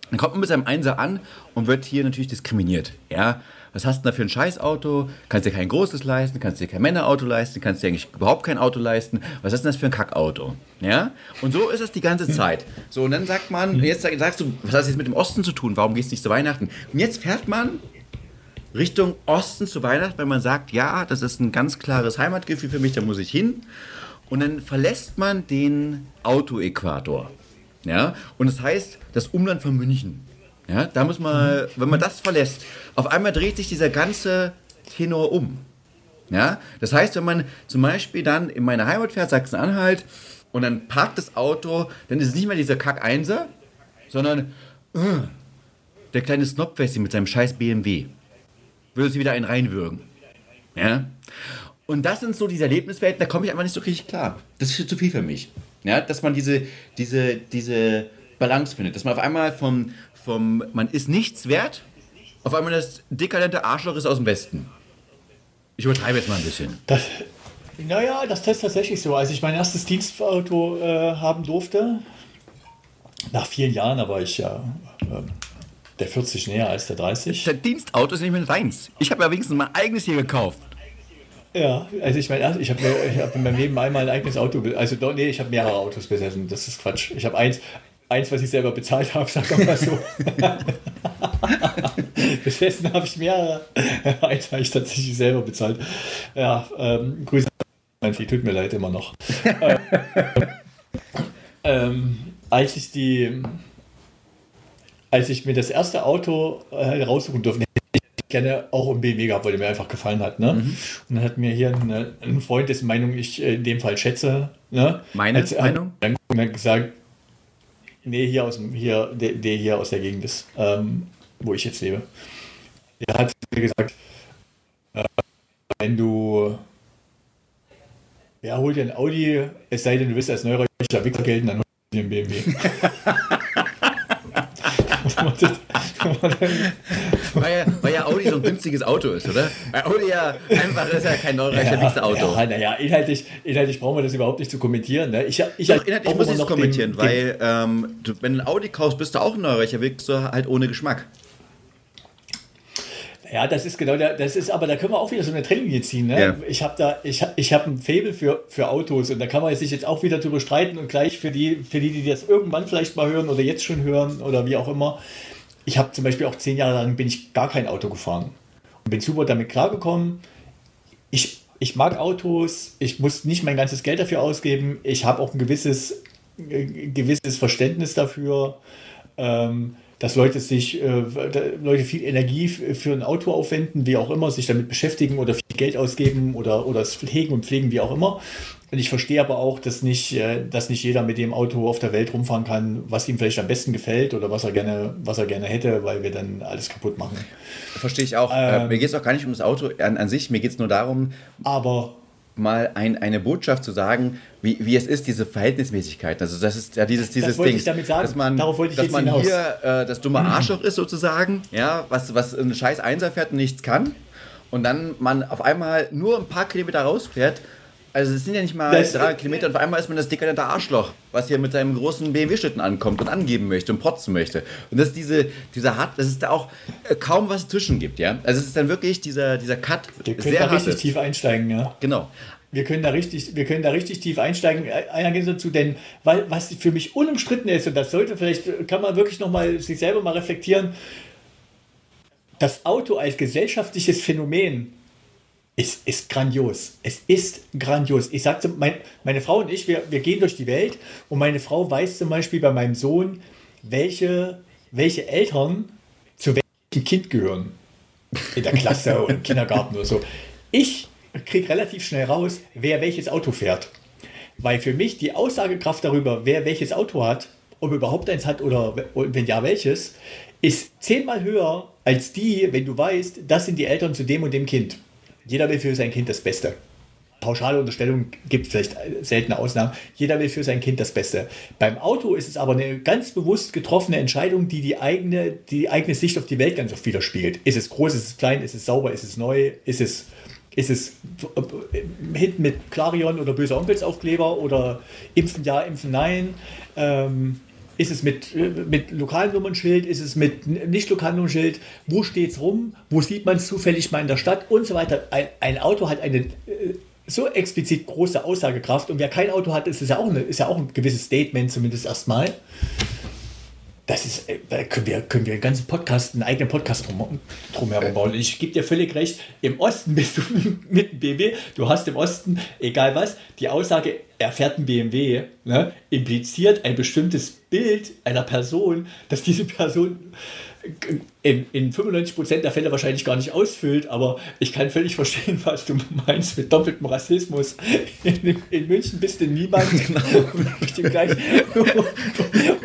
Speaker 1: dann kommt man mit seinem Einser an und wird hier natürlich diskriminiert. Ja, was hast du denn da für ein Scheißauto? Kannst dir kein großes leisten, kannst dir kein Männerauto leisten, kannst dir eigentlich überhaupt kein Auto leisten. Was ist denn das für ein Kackauto? Ja? Und so ist es die ganze Zeit. So, und dann sagt man, jetzt sagst du, was hat das jetzt mit dem Osten zu tun? Warum gehst du nicht zu Weihnachten? Und jetzt fährt man Richtung Osten zu Weihnachten, weil man sagt, ja, das ist ein ganz klares Heimatgefühl für mich, da muss ich hin. Und dann verlässt man den Autoäquator. Ja? Und das heißt, das Umland von München. Ja? Da muss man, wenn man das verlässt, auf einmal dreht sich dieser ganze Tenor um. Ja? Das heißt, wenn man zum Beispiel dann in meine Heimat fährt, Sachsen-Anhalt, und dann parkt das Auto, dann ist es nicht mehr dieser Kack-Einser, sondern uh, der kleine Snobwessi mit seinem scheiß BMW würde sie wieder einen reinwürgen. Ja? Und das sind so diese Erlebniswelten, da komme ich einfach nicht so richtig klar. Das ist zu viel für mich. Ja? Dass man diese, diese, diese Balance findet. Dass man auf einmal vom, vom man ist nichts wert, auf einmal das dekadente Arschloch ist aus dem Westen. Ich übertreibe jetzt mal ein bisschen.
Speaker 2: Das, naja, das ist tatsächlich so. Als ich mein erstes Dienstauto äh, haben durfte, nach vielen Jahren, aber ich ja äh, der 40 näher als der 30.
Speaker 1: Der Dienstauto ist nicht mehr deins. Ich habe ja wenigstens mein eigenes hier gekauft.
Speaker 2: Ja, also ich meine, ich habe hab in meinem Leben einmal ein eigenes Auto, also nee, ich habe mehrere Autos besessen, das ist Quatsch. Ich habe eins, eins, was ich selber bezahlt habe, sag mal so. besessen habe ich mehrere, eins habe ich tatsächlich selber bezahlt. Ja, ähm, Grüße an tut mir leid immer noch. ähm, ähm, als ich die, als ich mir das erste Auto äh, raussuchen durfte, gerne auch einen BMW gehabt, weil der mir einfach gefallen hat. Ne? Mhm. Und dann hat mir hier ein, ein Freund, dessen Meinung ich äh, in dem Fall schätze. Ne?
Speaker 1: Meine hat, Meinung?
Speaker 2: Dann, dann gesagt, nee, hier aus dem, hier, der, der hier aus der Gegend ist, ähm, wo ich jetzt lebe. Der hat mir gesagt, äh, wenn du ja, hol dir ein Audi, es sei denn, du willst als neureicher Wichser gelten, dann hol dir ein BMW.
Speaker 1: weil, Audi so ein günstiges Auto ist, oder? Audi ja einfach ist ja kein neureicher ja, Auto.
Speaker 2: Ja, naja, inhaltlich, inhaltlich brauchen wir das überhaupt nicht zu kommentieren. Ne? Ich, ich,
Speaker 1: Doch, inhaltlich muss ich es kommentieren, den, weil ähm, du, wenn du ein Audi kaufst, bist du auch ein neureicher Wichser, halt ohne Geschmack.
Speaker 2: Ja, das ist genau der, das ist, aber da können wir auch wieder so eine Trennlinie ziehen. Ne? Ja. Ich habe da, ich, ich habe ein Fable für, für Autos und da kann man sich jetzt auch wieder drüber streiten und gleich für die, für die, die das irgendwann vielleicht mal hören oder jetzt schon hören oder wie auch immer. Ich habe zum Beispiel auch zehn Jahre lang bin ich gar kein Auto gefahren und bin super damit klargekommen. Ich, ich mag Autos, ich muss nicht mein ganzes Geld dafür ausgeben. Ich habe auch ein gewisses, äh, gewisses Verständnis dafür. Ähm, dass Leute sich, äh, Leute viel Energie für ein Auto aufwenden, wie auch immer, sich damit beschäftigen oder viel Geld ausgeben oder, oder es hegen und pflegen, wie auch immer. Und ich verstehe aber auch, dass nicht, äh, dass nicht jeder mit dem Auto auf der Welt rumfahren kann, was ihm vielleicht am besten gefällt oder was er gerne, was er gerne hätte, weil wir dann alles kaputt machen.
Speaker 1: Verstehe ich auch. Äh, ähm, mir geht es auch gar nicht um das Auto an, an sich, mir geht es nur darum.
Speaker 2: Aber
Speaker 1: mal ein, eine Botschaft zu sagen, wie, wie es ist, diese Verhältnismäßigkeit. Also das ist ja dieses, dieses
Speaker 2: das
Speaker 1: Ding, dass man, dass man
Speaker 2: hinaus.
Speaker 1: hier äh, das dumme Arschloch ist sozusagen, ja, was, was ein scheiß Einser fährt und nichts kann. Und dann man auf einmal nur ein paar Kilometer rausfährt also es sind ja nicht mal das, drei Kilometer und auf einmal ist man das dekadente Arschloch, was hier mit seinem großen BMW-Schlitten ankommt und angeben möchte und protzen möchte. Und das ist diese, dieser hart, das ist da auch äh, kaum was dazwischen gibt, ja. Also es ist dann wirklich dieser, dieser Cut.
Speaker 2: Wir können sehr richtig ist. tief einsteigen, ja.
Speaker 1: Genau.
Speaker 2: Wir können da richtig, wir können da richtig tief einsteigen. Einer geht dazu, denn weil, was für mich unumstritten ist, und das sollte vielleicht, kann man wirklich nochmal sich selber mal reflektieren, das Auto als gesellschaftliches Phänomen es ist grandios. Es ist grandios. Ich sagte, mein, meine Frau und ich, wir, wir gehen durch die Welt und meine Frau weiß zum Beispiel bei meinem Sohn, welche, welche Eltern zu welchem Kind gehören. In der Klasse oder im Kindergarten oder so. Ich kriege relativ schnell raus, wer welches Auto fährt. Weil für mich die Aussagekraft darüber, wer welches Auto hat, ob er überhaupt eins hat oder wenn ja welches, ist zehnmal höher als die, wenn du weißt, das sind die Eltern zu dem und dem Kind. Jeder will für sein Kind das Beste. Pauschale Unterstellung gibt vielleicht seltene Ausnahmen. Jeder will für sein Kind das Beste. Beim Auto ist es aber eine ganz bewusst getroffene Entscheidung, die die eigene, die eigene Sicht auf die Welt ganz oft widerspiegelt. Ist es groß, ist es klein, ist es sauber, ist es neu, ist es, ist es hinten mit Clarion oder böser Onkelsaufkleber oder impfen ja, impfen nein. Ähm, ist es mit, mit lokalem Nummernschild? Ist es mit nicht lokalem Nummernschild? Wo steht es rum? Wo sieht man es zufällig mal in der Stadt? Und so weiter. Ein, ein Auto hat eine äh, so explizit große Aussagekraft. Und wer kein Auto hat, ist, ja auch, eine, ist ja auch ein gewisses Statement, zumindest erstmal. Das ist, äh, da können wir, können wir einen ganzen Podcast, einen eigenen Podcast drum, drum herum bauen. Ich gebe dir völlig recht, im Osten bist du mit dem BMW, du hast im Osten, egal was, die Aussage, er fährt ein BMW, ne, impliziert ein bestimmtes Bild einer Person, dass diese Person in, in 95% der Fälle wahrscheinlich gar nicht ausfüllt, aber ich kann völlig verstehen, was du meinst mit doppeltem Rassismus. In, in München bist du niemand, genau.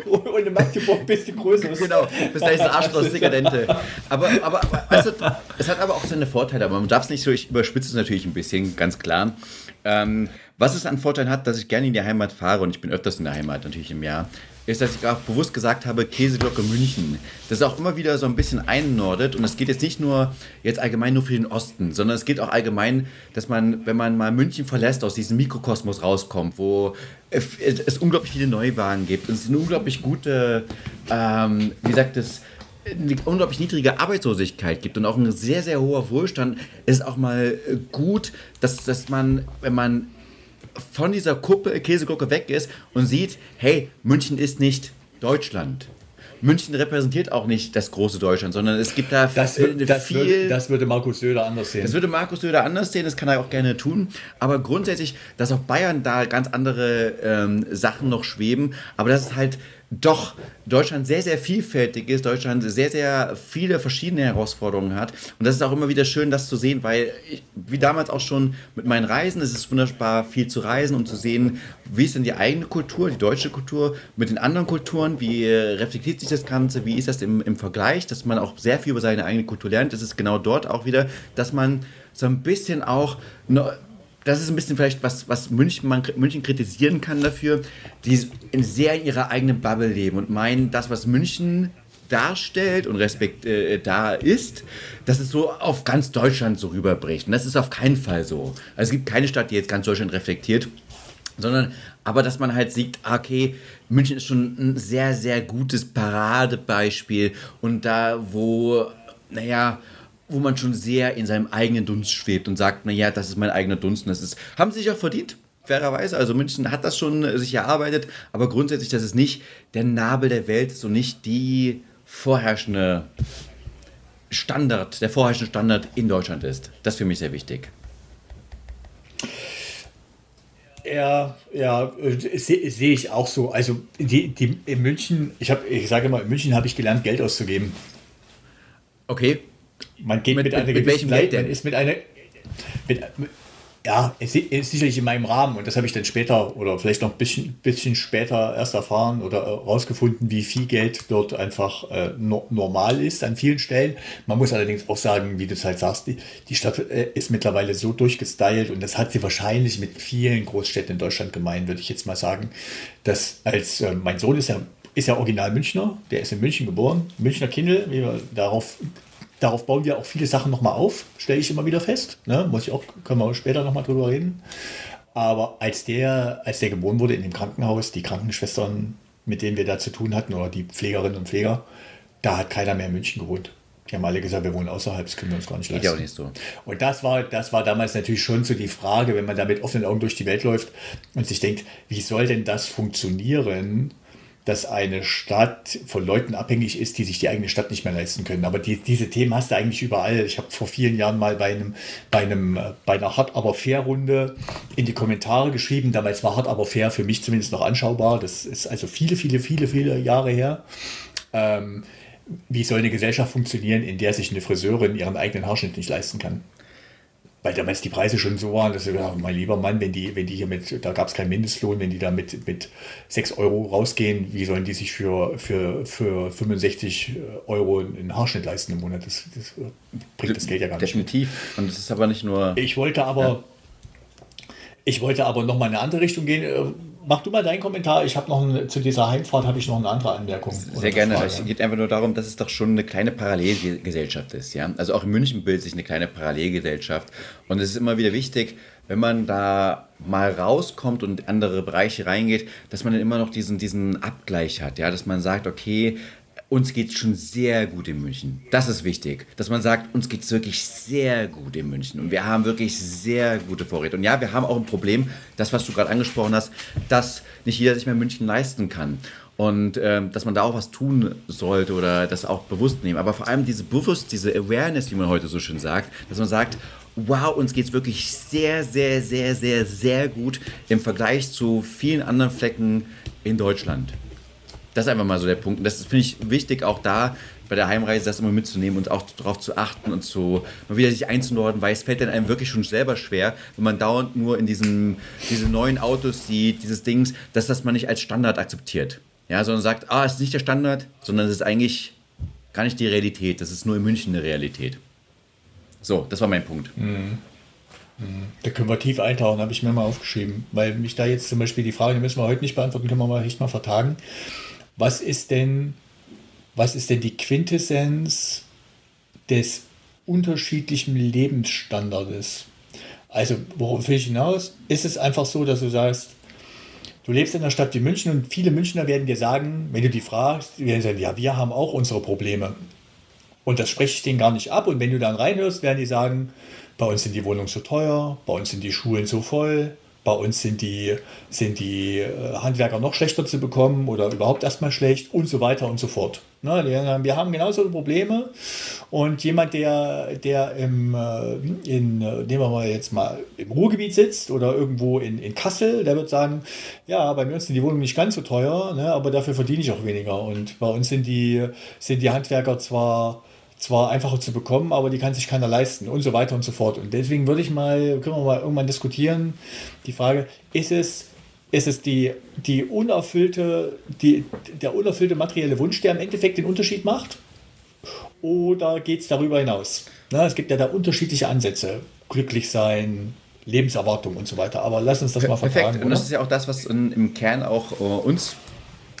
Speaker 2: und in Magdeburg bist du größer.
Speaker 1: Genau, bist gleich ein Arschloch, Dekadente. Aber, aber weißt du, es hat aber auch seine Vorteile, aber man darf es nicht so, ich überspitze es natürlich ein bisschen, ganz klar. Ähm, was es an Vorteilen hat, dass ich gerne in die Heimat fahre und ich bin öfters in der Heimat natürlich im Jahr. Ist, dass ich auch bewusst gesagt habe, Käseglocke München. Das ist auch immer wieder so ein bisschen einnordet. Und es geht jetzt nicht nur jetzt allgemein nur für den Osten, sondern es geht auch allgemein, dass man, wenn man mal München verlässt, aus diesem Mikrokosmos rauskommt, wo es unglaublich viele Neuwagen gibt. Und es eine unglaublich gute, ähm, wie sagt es, eine unglaublich niedrige Arbeitslosigkeit gibt und auch ein sehr, sehr hoher Wohlstand, ist auch mal gut, dass, dass man, wenn man von dieser Kuppe, Käseglocke weg ist und sieht, hey, München ist nicht Deutschland. München repräsentiert auch nicht das große Deutschland, sondern es gibt da
Speaker 2: das, das viel. Würde, das würde Markus Söder anders sehen.
Speaker 1: Das würde Markus Söder anders sehen, das kann er auch gerne tun. Aber grundsätzlich, dass auch Bayern da ganz andere ähm, Sachen noch schweben, aber das ist halt doch Deutschland sehr, sehr vielfältig ist, Deutschland sehr, sehr viele verschiedene Herausforderungen hat. Und das ist auch immer wieder schön, das zu sehen, weil, ich, wie damals auch schon mit meinen Reisen, es ist wunderbar viel zu reisen, um zu sehen, wie ist denn die eigene Kultur, die deutsche Kultur mit den anderen Kulturen, wie reflektiert sich das Ganze, wie ist das im, im Vergleich, dass man auch sehr viel über seine eigene Kultur lernt. Das ist genau dort auch wieder, dass man so ein bisschen auch das ist ein bisschen vielleicht was, was München, man München kritisieren kann dafür, die sehr in ihrer eigenen Bubble leben und meinen, das, was München darstellt und Respekt äh, da ist, dass es so auf ganz Deutschland so rüberbricht. Und das ist auf keinen Fall so. Also es gibt keine Stadt, die jetzt ganz Deutschland reflektiert, sondern aber dass man halt sieht, ah, okay, München ist schon ein sehr, sehr gutes Paradebeispiel und da, wo, naja, wo man schon sehr in seinem eigenen Dunst schwebt und sagt, naja, das ist mein eigener Dunst und das ist, haben sie sich auch verdient, fairerweise. Also München hat das schon äh, sich erarbeitet, aber grundsätzlich, dass es nicht der Nabel der Welt ist und nicht die vorherrschende Standard, der vorherrschende Standard in Deutschland ist. Das ist für mich sehr wichtig.
Speaker 2: Ja, ja, sehe seh ich auch so. Also die, die in München, ich habe, ich sage immer, in München habe ich gelernt, Geld auszugeben.
Speaker 1: Okay.
Speaker 2: Man geht mit, mit einer mit, mit welchem Geld denn? ist mit einer mit, ja, ist, ist sicherlich in meinem Rahmen und das habe ich dann später oder vielleicht noch ein bisschen, bisschen später erst erfahren oder herausgefunden, wie viel Geld dort einfach äh, no, normal ist an vielen Stellen. Man muss allerdings auch sagen, wie du es halt sagst, die, die Stadt äh, ist mittlerweile so durchgestylt und das hat sie wahrscheinlich mit vielen Großstädten in Deutschland gemein, würde ich jetzt mal sagen, dass als äh, mein Sohn ist ja ist ja original Münchner, der ist in München geboren, Münchner Kindle, wie wir darauf Darauf bauen wir auch viele Sachen nochmal auf, stelle ich immer wieder fest. Ne? Muss ich auch, können wir später nochmal drüber reden. Aber als der, als der geboren wurde in dem Krankenhaus, die Krankenschwestern, mit denen wir da zu tun hatten, oder die Pflegerinnen und Pfleger, da hat keiner mehr in München gewohnt. Die haben alle gesagt, wir wohnen außerhalb, das können wir uns gar nicht leisten. Geht auch nicht so. Und das war, das war damals natürlich schon so die Frage, wenn man da mit offenen Augen durch die Welt läuft und sich denkt, wie soll denn das funktionieren, dass eine Stadt von Leuten abhängig ist, die sich die eigene Stadt nicht mehr leisten können. Aber die, diese Themen hast du eigentlich überall. Ich habe vor vielen Jahren mal bei einem, bei einem, äh, bei einer Hart aber fair Runde in die Kommentare geschrieben. Damals war Hart aber fair für mich zumindest noch anschaubar. Das ist also viele, viele, viele, viele Jahre her. Ähm, wie soll eine Gesellschaft funktionieren, in der sich eine Friseurin ihren eigenen Haarschnitt nicht leisten kann? Weil damals die Preise schon so waren, dass ich dachte, mein lieber Mann, wenn die, wenn die hier mit, da gab es keinen Mindestlohn, wenn die da mit, mit 6 Euro rausgehen, wie sollen die sich für, für, für 65 Euro einen Haarschnitt leisten im Monat? Das, das bringt das Geld ja gar
Speaker 1: nicht. Definitiv. Und das ist aber nicht nur.
Speaker 2: Ich wollte aber, ja. ich wollte aber noch mal in eine andere Richtung gehen mach du mal deinen Kommentar. Ich habe noch eine, zu dieser Heimfahrt habe ich noch eine andere Anmerkung.
Speaker 1: Sehr gerne. Frage. Es geht einfach nur darum, dass es doch schon eine kleine Parallelgesellschaft ist. Ja? Also auch in München bildet sich eine kleine Parallelgesellschaft. Und es ist immer wieder wichtig, wenn man da mal rauskommt und in andere Bereiche reingeht, dass man dann immer noch diesen, diesen Abgleich hat. Ja? Dass man sagt, okay, uns geht es schon sehr gut in München. Das ist wichtig, dass man sagt, uns geht es wirklich sehr gut in München und wir haben wirklich sehr gute Vorräte. Und ja, wir haben auch ein Problem, das, was du gerade angesprochen hast, dass nicht jeder sich mehr München leisten kann. Und ähm, dass man da auch was tun sollte oder das auch bewusst nehmen. Aber vor allem diese Bewusst, diese Awareness, wie man heute so schön sagt, dass man sagt, wow, uns geht es wirklich sehr, sehr, sehr, sehr, sehr gut im Vergleich zu vielen anderen Flecken in Deutschland. Das ist einfach mal so der Punkt. Und das finde ich wichtig, auch da bei der Heimreise das immer mitzunehmen und auch darauf zu achten und so mal wieder sich einzunorden, weil es fällt dann einem wirklich schon selber schwer, wenn man dauernd nur in diesem, diese neuen Autos sieht, dieses Dings, dass das man nicht als Standard akzeptiert. Ja, sondern sagt, ah, es ist nicht der Standard, sondern es ist eigentlich gar nicht die Realität. Das ist nur in München eine Realität. So, das war mein Punkt. Mhm.
Speaker 2: mhm. Da können wir tief eintauchen, habe ich mir mal aufgeschrieben. Weil mich da jetzt zum Beispiel die Frage, die müssen wir heute nicht beantworten, können wir mal echt mal vertagen. Was ist denn, was ist denn die Quintessenz des unterschiedlichen Lebensstandards? Also, worauf will ich hinaus? Ist es einfach so, dass du sagst, du lebst in einer Stadt wie München und viele Münchner werden dir sagen, wenn du die fragst, die werden sagen, ja, wir haben auch unsere Probleme. Und das spreche ich denen gar nicht ab. Und wenn du dann reinhörst, werden die sagen, bei uns sind die Wohnungen so teuer, bei uns sind die Schulen so voll, bei uns sind die, sind die äh, Handwerker noch schlechter zu bekommen oder überhaupt erstmal schlecht und so weiter und so fort. Ne, wir haben genauso Probleme und jemand, der, der im, äh, in, äh, nehmen wir jetzt mal im Ruhrgebiet sitzt oder irgendwo in, in Kassel, der wird sagen, ja, bei mir sind die Wohnungen nicht ganz so teuer, ne, aber dafür verdiene ich auch weniger. Und bei uns sind die, sind die Handwerker zwar zwar einfacher zu bekommen, aber die kann sich keiner leisten und so weiter und so fort. Und deswegen würde ich mal, können wir mal irgendwann diskutieren, die Frage, ist es, ist es die, die unerfüllte, die, der unerfüllte materielle Wunsch, der im Endeffekt den Unterschied macht? Oder geht es darüber hinaus? Na, es gibt ja da unterschiedliche Ansätze. Glücklich sein, Lebenserwartung und so weiter. Aber lass uns das mal verfahren. Perfekt.
Speaker 1: Und das ist ja auch das, was in, im Kern auch uh, uns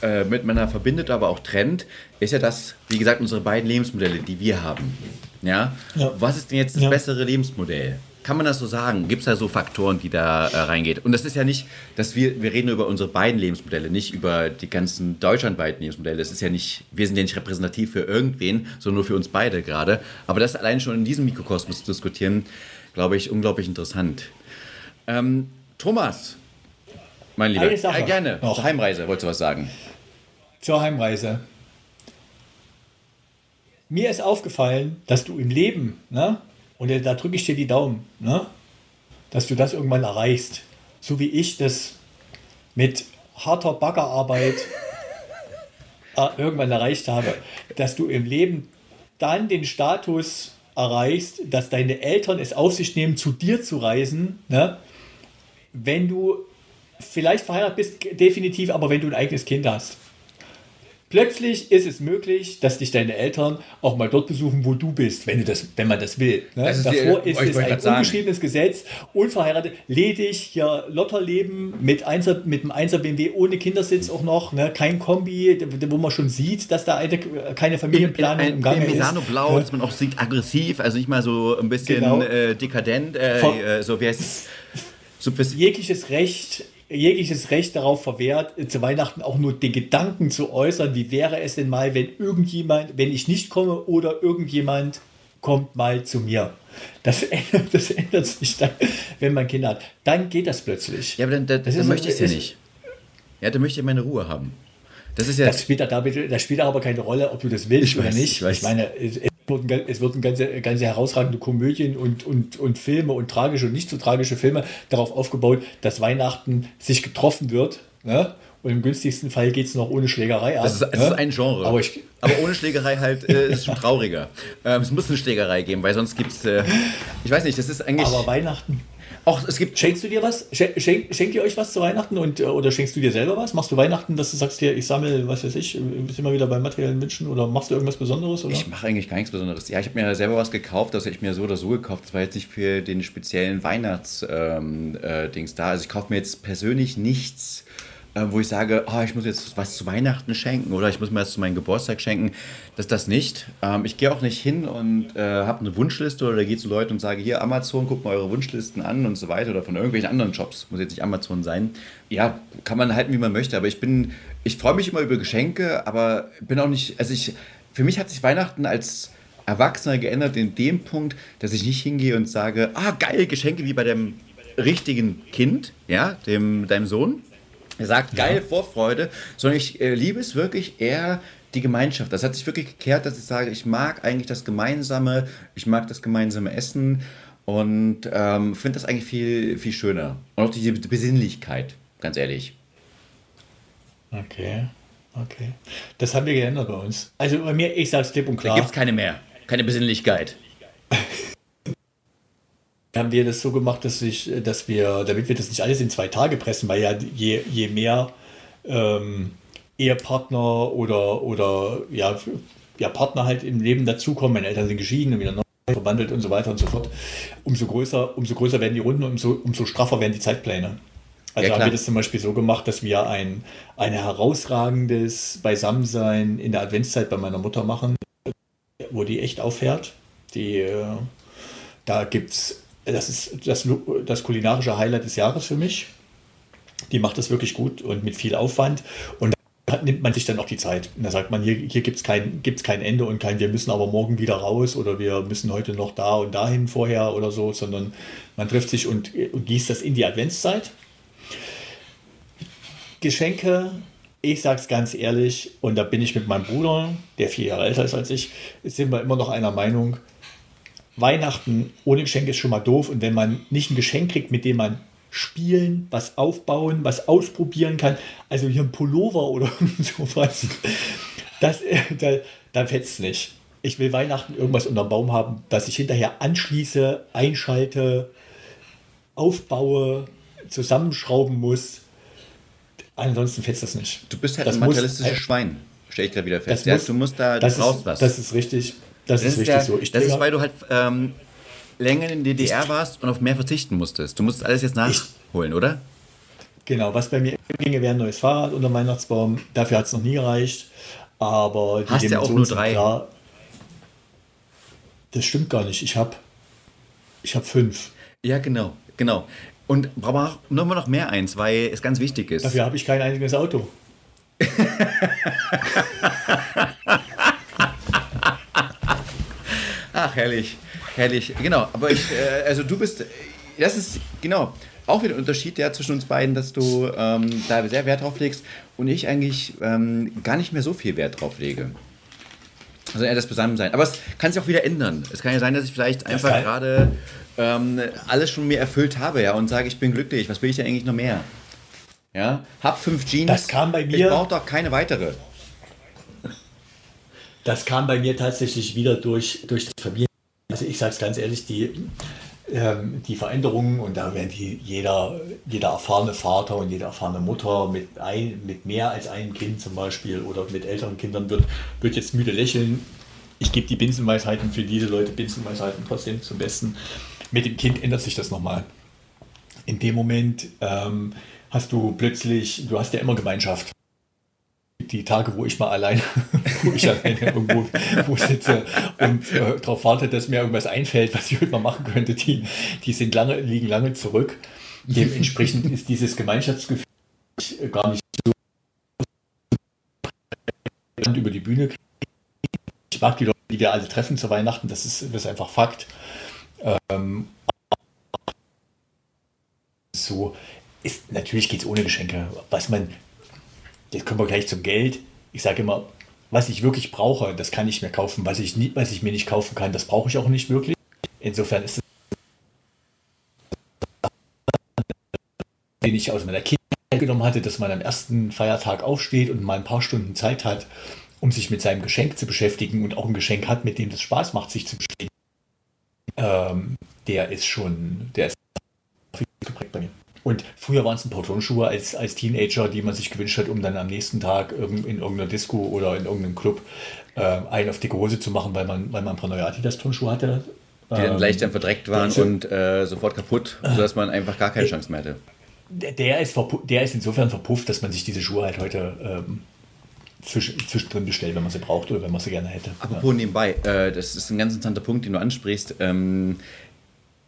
Speaker 1: äh, miteinander verbindet, aber auch trennt, ist ja das, wie gesagt, unsere beiden Lebensmodelle, die wir haben. Ja? ja. Was ist denn jetzt das ja. bessere Lebensmodell? Kann man das so sagen? Gibt es da so Faktoren, die da äh, reingeht? Und das ist ja nicht, dass wir, wir reden über unsere beiden Lebensmodelle, nicht über die ganzen deutschlandweiten Lebensmodelle. Das ist ja nicht, wir sind ja nicht repräsentativ für irgendwen, sondern nur für uns beide gerade. Aber das allein schon in diesem Mikrokosmos zu diskutieren, glaube ich, unglaublich interessant. Ähm, Thomas, mein Lieber, äh, gerne, noch. zur Heimreise, wolltest du was sagen?
Speaker 2: Zur Heimreise. Mir ist aufgefallen, dass du im Leben, ne, und da drücke ich dir die Daumen, ne, dass du das irgendwann erreichst. So wie ich das mit harter Baggerarbeit äh, irgendwann erreicht habe. Dass du im Leben dann den Status erreichst, dass deine Eltern es auf sich nehmen, zu dir zu reisen, ne, wenn du vielleicht verheiratet bist, definitiv, aber wenn du ein eigenes Kind hast. Plötzlich ist es möglich, dass dich deine Eltern auch mal dort besuchen, wo du bist, wenn, du das, wenn man das will. Ne? Das ist Davor die, ist es ein ungeschriebenes Gesetz, unverheiratet, ledig, hier Lotterleben mit, Einser, mit einem 1er BMW ohne Kindersitz auch noch, ne? kein Kombi, wo man schon sieht, dass da eine, keine Familienplanung
Speaker 1: im Gange ist. Misano Blau, ja. dass man auch sieht, aggressiv, also nicht mal so ein bisschen genau. äh, dekadent, äh, äh, so wie heißt es?
Speaker 2: So jegliches Recht jegliches Recht darauf verwehrt, zu Weihnachten auch nur den Gedanken zu äußern, wie wäre es denn mal, wenn irgendjemand, wenn ich nicht komme oder irgendjemand kommt mal zu mir. Das ändert, das ändert sich dann, wenn man Kinder hat. Dann geht das plötzlich.
Speaker 1: Ja, aber dann, dann, dann möchte ich es ja nicht. Ja, dann möchte ich meine Ruhe haben. Das ist ja.
Speaker 2: Das spielt, da, das spielt aber keine Rolle, ob du das willst ich oder weiß, nicht. Ich, ich meine, wurden, es wurden ganze, ganze herausragende Komödien und, und, und Filme und tragische und nicht so tragische Filme darauf aufgebaut, dass Weihnachten sich getroffen wird. Ne? Und im günstigsten Fall geht es noch ohne Schlägerei
Speaker 1: ab. Das ist, ne? ist ein Genre. Aber, ich, aber ohne Schlägerei halt äh, ist schon trauriger. Ähm, es muss eine Schlägerei geben, weil sonst gibt es, äh, ich weiß nicht, das ist eigentlich...
Speaker 2: Aber Weihnachten...
Speaker 1: Auch es gibt.
Speaker 2: Schenkst du dir was? Schenk, schenkt ihr euch was zu Weihnachten und äh, oder schenkst du dir selber was? Machst du Weihnachten, dass du sagst hier, ich sammle, was weiß ich, bist immer wieder bei materiellen Wünschen oder machst du irgendwas Besonderes? Oder?
Speaker 1: Ich mache eigentlich gar nichts Besonderes. Ja, ich habe mir selber was gekauft, das habe ich mir so oder so gekauft. Das war jetzt nicht für den speziellen Weihnachts-Dings ähm, äh, da. Also ich kaufe mir jetzt persönlich nichts äh, wo ich sage, oh, ich muss jetzt was zu Weihnachten schenken oder ich muss mir das zu meinem Geburtstag schenken. Das das nicht. Ähm, ich gehe auch nicht hin und äh, habe eine Wunschliste oder gehe zu Leuten und sage, hier Amazon, guckt mal eure Wunschlisten an und so weiter oder von irgendwelchen anderen Jobs. Muss jetzt nicht Amazon sein. Ja, kann man halten, wie man möchte, aber ich bin, ich freue mich immer über Geschenke, aber bin auch nicht, also ich, für mich hat sich Weihnachten als Erwachsener geändert in dem Punkt, dass ich nicht hingehe und sage, ah, geil, Geschenke wie bei dem richtigen Kind, ja, dem, deinem Sohn, er sagt geil ja. Vorfreude, sondern ich äh, liebe es wirklich eher die Gemeinschaft. Das hat sich wirklich gekehrt, dass ich sage, ich mag eigentlich das Gemeinsame, ich mag das gemeinsame Essen und ähm, finde das eigentlich viel, viel schöner. Und auch die Besinnlichkeit, ganz ehrlich.
Speaker 2: Okay, okay. Das haben wir geändert bei uns. Also bei mir, ich sage es klipp und klar.
Speaker 1: Da gibt es keine mehr. Keine Besinnlichkeit.
Speaker 2: haben wir das so gemacht, dass, ich, dass wir, damit wir das nicht alles in zwei Tage pressen, weil ja je, je mehr ähm, Ehepartner oder, oder ja, ja, Partner halt im Leben dazukommen, meine Eltern sind geschieden und wieder neu verwandelt und so weiter und so fort, umso größer, umso größer werden die Runden und umso, umso straffer werden die Zeitpläne. Also ja, haben wir das zum Beispiel so gemacht, dass wir ein, ein herausragendes Beisammensein in der Adventszeit bei meiner Mutter machen, wo die echt auffährt. Die, äh, da gibt's, das ist das, das kulinarische Highlight des Jahres für mich. Die macht das wirklich gut und mit viel Aufwand. Und da nimmt man sich dann auch die Zeit. Und da sagt man, hier, hier gibt es kein, gibt's kein Ende und kein, wir müssen aber morgen wieder raus oder wir müssen heute noch da und dahin vorher oder so, sondern man trifft sich und, und gießt das in die Adventszeit Geschenke, ich sag's ganz ehrlich, und da bin ich mit meinem Bruder, der vier Jahre älter ist als ich, sind wir immer noch einer Meinung. Weihnachten ohne Geschenk ist schon mal doof und wenn man nicht ein Geschenk kriegt, mit dem man spielen, was aufbauen, was ausprobieren kann, also hier ein Pullover oder sowas, das, da, dann fetzt es nicht. Ich will Weihnachten irgendwas unterm Baum haben, das ich hinterher anschließe, einschalte, aufbaue, zusammenschrauben muss. Ansonsten fetzt das nicht.
Speaker 1: Du bist halt
Speaker 2: das
Speaker 1: ein materialistisches Schwein, stelle ich gerade wieder fest.
Speaker 2: Ja, muss,
Speaker 1: du musst da,
Speaker 2: das
Speaker 1: du brauchst
Speaker 2: ist,
Speaker 1: was.
Speaker 2: Das ist richtig. Das, das ist, richtig
Speaker 1: der,
Speaker 2: so. Ich
Speaker 1: das ist, weil du halt ähm, länger in der DDR warst und auf mehr verzichten musstest. Du musst alles jetzt nachholen, ich, oder?
Speaker 2: Genau, was bei mir ginge, wäre ein neues Fahrrad unter Weihnachtsbaum. Dafür hat es noch nie gereicht. Aber
Speaker 1: die Hast ja auch nur drei. Klar,
Speaker 2: das stimmt gar nicht. Ich habe ich hab fünf.
Speaker 1: Ja, genau, genau. Und brauchen wir noch, noch mehr eins, weil es ganz wichtig ist.
Speaker 2: Dafür habe ich kein einziges Auto.
Speaker 1: Ach, herrlich. Herrlich. Genau, aber ich, äh, also du bist, das ist, genau, auch wieder ein Unterschied ja, zwischen uns beiden, dass du ähm, da sehr Wert drauf legst und ich eigentlich ähm, gar nicht mehr so viel Wert drauf lege. Also eher das Beisammensein. Aber es kann sich auch wieder ändern. Es kann ja sein, dass ich vielleicht einfach gerade ähm, alles schon mir erfüllt habe, ja, und sage, ich bin glücklich, was will ich denn eigentlich noch mehr? Ja, hab fünf Jeans.
Speaker 2: Das kam bei mir.
Speaker 1: Ich brauche doch keine weitere.
Speaker 2: Das kam bei mir tatsächlich wieder durch, durch das Familien. Also ich sage es ganz ehrlich, die, ähm, die Veränderungen und da werden die, jeder, jeder erfahrene Vater und jede erfahrene Mutter mit, ein, mit mehr als einem Kind zum Beispiel oder mit älteren Kindern wird, wird jetzt müde lächeln. Ich gebe die Binsenweisheiten für diese Leute, Binsenweisheiten trotzdem zum Besten. Mit dem Kind ändert sich das nochmal. In dem Moment ähm, hast du plötzlich, du hast ja immer Gemeinschaft. Die Tage, wo ich mal allein, wo ich alleine irgendwo wo sitze und äh, darauf warte, dass mir irgendwas einfällt, was ich heute mal machen könnte, die, die sind lange, liegen lange zurück. Dementsprechend ist dieses Gemeinschaftsgefühl gar nicht so über die Bühne. Ich mag die Leute, die wir alle treffen zu Weihnachten, das ist, das ist einfach Fakt. Ähm, so ist natürlich geht es ohne Geschenke. Was man, jetzt kommen wir gleich zum Geld. Ich sage immer, was ich wirklich brauche, das kann ich mir kaufen. Was ich, nie, was ich mir nicht kaufen kann, das brauche ich auch nicht wirklich. Insofern ist es, den ich aus meiner Kindheit genommen hatte, dass man am ersten Feiertag aufsteht und mal ein paar Stunden Zeit hat, um sich mit seinem Geschenk zu beschäftigen und auch ein Geschenk hat, mit dem es Spaß macht, sich zu beschäftigen ähm, der ist schon, der ist geprägt bei mir. Und früher waren es ein paar Turnschuhe als, als Teenager, die man sich gewünscht hat, um dann am nächsten Tag in irgendeiner Disco oder in irgendeinem Club äh, einen auf die Hose zu machen, weil man, weil man ein paar neue Adidas-Turnschuhe hatte.
Speaker 1: Die dann ähm, leicht dann verdreckt waren und äh, sofort kaputt, sodass man einfach gar keine Chance mehr hatte.
Speaker 2: Der ist, der ist insofern verpufft, dass man sich diese Schuhe halt heute ähm, zwischendrin bestellen, wenn man sie braucht oder wenn man sie gerne hätte.
Speaker 1: Apropos ja. nebenbei, äh, das ist ein ganz interessanter Punkt, den du ansprichst. Ähm,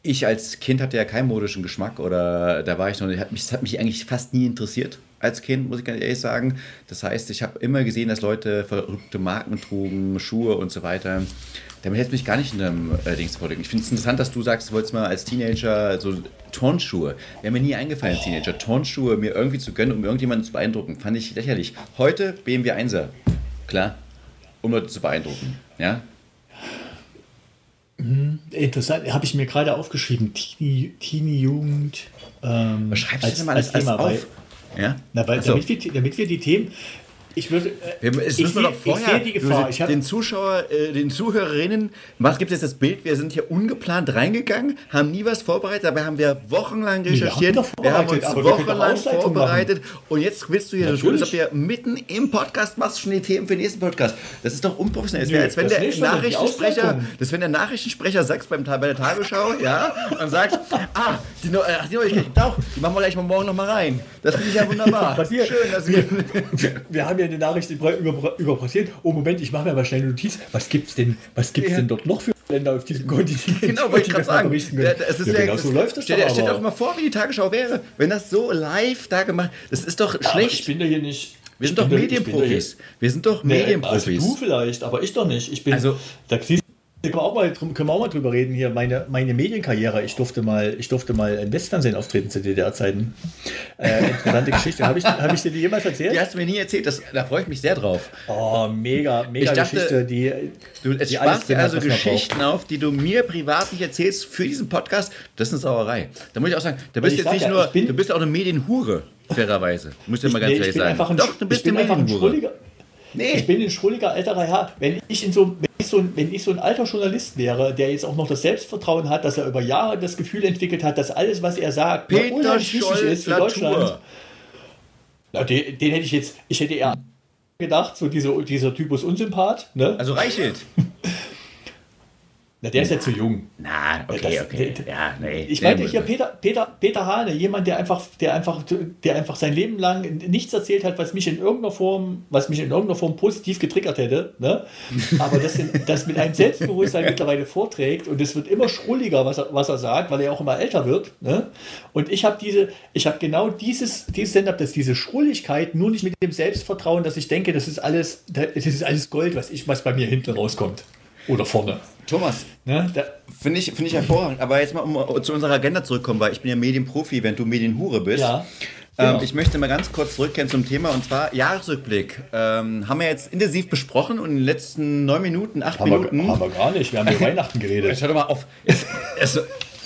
Speaker 1: ich als Kind hatte ja keinen modischen Geschmack oder da war ich noch, hat das hat mich eigentlich fast nie interessiert als Kind, muss ich ganz ehrlich sagen. Das heißt, ich habe immer gesehen, dass Leute verrückte Marken trugen, Schuhe und so weiter. Damit hätte mich gar nicht in einem äh, Dings vorlegen. Ich finde es interessant, dass du sagst, du wolltest mal als Teenager so Turnschuhe. Wäre mir nie eingefallen, als Teenager, Turnschuhe mir irgendwie zu gönnen, um irgendjemanden zu beeindrucken. Fand ich lächerlich. Heute BMW 1er. Klar. Um Leute zu beeindrucken. Ja?
Speaker 2: Mhm. Interessant, habe ich mir gerade aufgeschrieben. Teenie, Teenie Jugend. Ähm,
Speaker 1: Was schreibst du denn mal als, als Thema auf?
Speaker 2: Ja? Na, weil, so. damit, wir, damit wir die Themen ich würde.
Speaker 1: Äh, ich, sehe, ich die Gefahr. Ich den Zuschauer, äh, den Zuhörerinnen, was gibt es jetzt das Bild? Wir sind hier ungeplant reingegangen, haben nie was vorbereitet, dabei haben wir wochenlang recherchiert. Wir, wir haben uns wochenlang vorbereitet und jetzt willst du hier so tun, als ob wir mitten im Podcast machst schon die Themen für den nächsten Podcast. Das ist doch unprofessionell. Das wäre, als wenn der Nachrichtensprecher, das wenn der Nachrichtensprecher sagt beim, bei der Tagesschau, ja, und sagt, ah, Die, Neu- ach, die Neuigkeiten, doch, die machen wir gleich mal morgen noch mal rein. Das finde ich ja wunderbar.
Speaker 2: Was hier?
Speaker 1: Schön, dass wir...
Speaker 2: Wir haben ja eine Nachricht über, über, über Brasilien. Oh, Moment, ich mache mir mal schnell eine Notiz. Was gibt's denn, was gibt's
Speaker 1: Ja.
Speaker 2: denn dort noch für Länder auf diesem Kontinent?
Speaker 1: Genau, wollte ich gerade sagen. Ja,
Speaker 2: können?
Speaker 1: es ist
Speaker 2: ja,
Speaker 1: ja,
Speaker 2: genau so läuft das
Speaker 1: stell,
Speaker 2: doch
Speaker 1: stell dir doch mal vor, wie die Tagesschau wäre, wenn das so live da gemacht Das ist doch
Speaker 2: Ich
Speaker 1: schlecht.
Speaker 2: bin da hier nicht.
Speaker 1: Wir sind
Speaker 2: ich
Speaker 1: doch
Speaker 2: da- ich da
Speaker 1: Medienprofis. Wir sind doch
Speaker 2: Nee,
Speaker 1: Medienprofis.
Speaker 2: Also du vielleicht, aber ich doch nicht. Ich bin.
Speaker 1: Also-
Speaker 2: da siehst können wir, auch mal, drum- können wir auch mal drüber reden hier. Meine, meine Medienkarriere. Ich durfte mal, ich durfte mal im Westfernsehen auftreten zu DDR-Zeiten. Äh, interessante Geschichte. Habe ich, hab ich dir die jemals erzählt?
Speaker 1: Die hast du mir nie erzählt, das, da freue ich mich sehr drauf.
Speaker 2: Oh, mega, mega
Speaker 1: Ich dachte,
Speaker 2: Geschichte. Die,
Speaker 1: Du, es
Speaker 2: die alles
Speaker 1: dir
Speaker 2: drin
Speaker 1: also Geschichten auf, die du mir privat nicht erzählst für diesen Podcast. Das ist eine Sauerei. Da muss ich auch sagen, da bist
Speaker 2: ich
Speaker 1: du jetzt nicht
Speaker 2: ja,
Speaker 1: nur,
Speaker 2: ich bin-
Speaker 1: du bist auch eine Medienhure, fairerweise. Muss ich dir mal ganz
Speaker 2: Nee,
Speaker 1: ehrlich
Speaker 2: ich bin
Speaker 1: sagen.
Speaker 2: einfach ein,
Speaker 1: Doch, du bist
Speaker 2: ich
Speaker 1: eine Medienhure. Nee.
Speaker 2: Ich bin ein schrulliger älterer Herr. Wenn ich, in so, wenn, ich so ein, wenn ich so ein alter Journalist wäre, der jetzt auch noch das Selbstvertrauen hat, dass er über Jahre das Gefühl entwickelt hat, dass alles, was er sagt,
Speaker 1: Peter
Speaker 2: unheimlich wichtig ist für
Speaker 1: Latour.
Speaker 2: Deutschland. Na, den, den hätte ich jetzt, ich hätte eher gedacht, so diese, dieser Typus Unsympath. Ne?
Speaker 1: Also Reichelt.
Speaker 2: Na, der ist ja zu jung.
Speaker 1: Na, okay,
Speaker 2: Das-
Speaker 1: okay.
Speaker 2: der-
Speaker 1: Ja, nee.
Speaker 2: Ich meinte hier Peter, Peter, Peter Hane, jemand, der einfach, der, einfach, der einfach sein Leben lang nichts erzählt hat, was mich in irgendeiner Form, was mich in irgendeiner Form positiv getriggert hätte. Ne? Aber das, das mit einem Selbstbewusstsein mittlerweile vorträgt und es wird immer schrulliger, was er, was er sagt, weil er auch immer älter wird. Ne? Und ich habe diese, ich habe genau dieses, dieses Stand-up, dass diese Schrulligkeit nur nicht mit dem Selbstvertrauen, dass ich denke, das ist alles, das ist alles Gold, was ich, was bei mir hinten rauskommt. Oder vorne.
Speaker 1: Thomas,
Speaker 2: Ne?
Speaker 1: Finde ich, finde ich hervorragend. Aber jetzt mal, um zu unserer Agenda zurückkommen, weil ich bin ja Medienprofi, wenn du Medienhure bist.
Speaker 2: ja.
Speaker 1: Ähm,
Speaker 2: Genau.
Speaker 1: ich möchte mal ganz kurz zurückkehren zum Thema und zwar Jahresrückblick. Ähm, haben wir jetzt intensiv besprochen und in den letzten neun Minuten, acht
Speaker 2: Haben wir,
Speaker 1: Minuten.
Speaker 2: haben wir gar nicht. Wir haben über Weihnachten geredet.
Speaker 1: Jetzt hör doch mal auf. Es, es,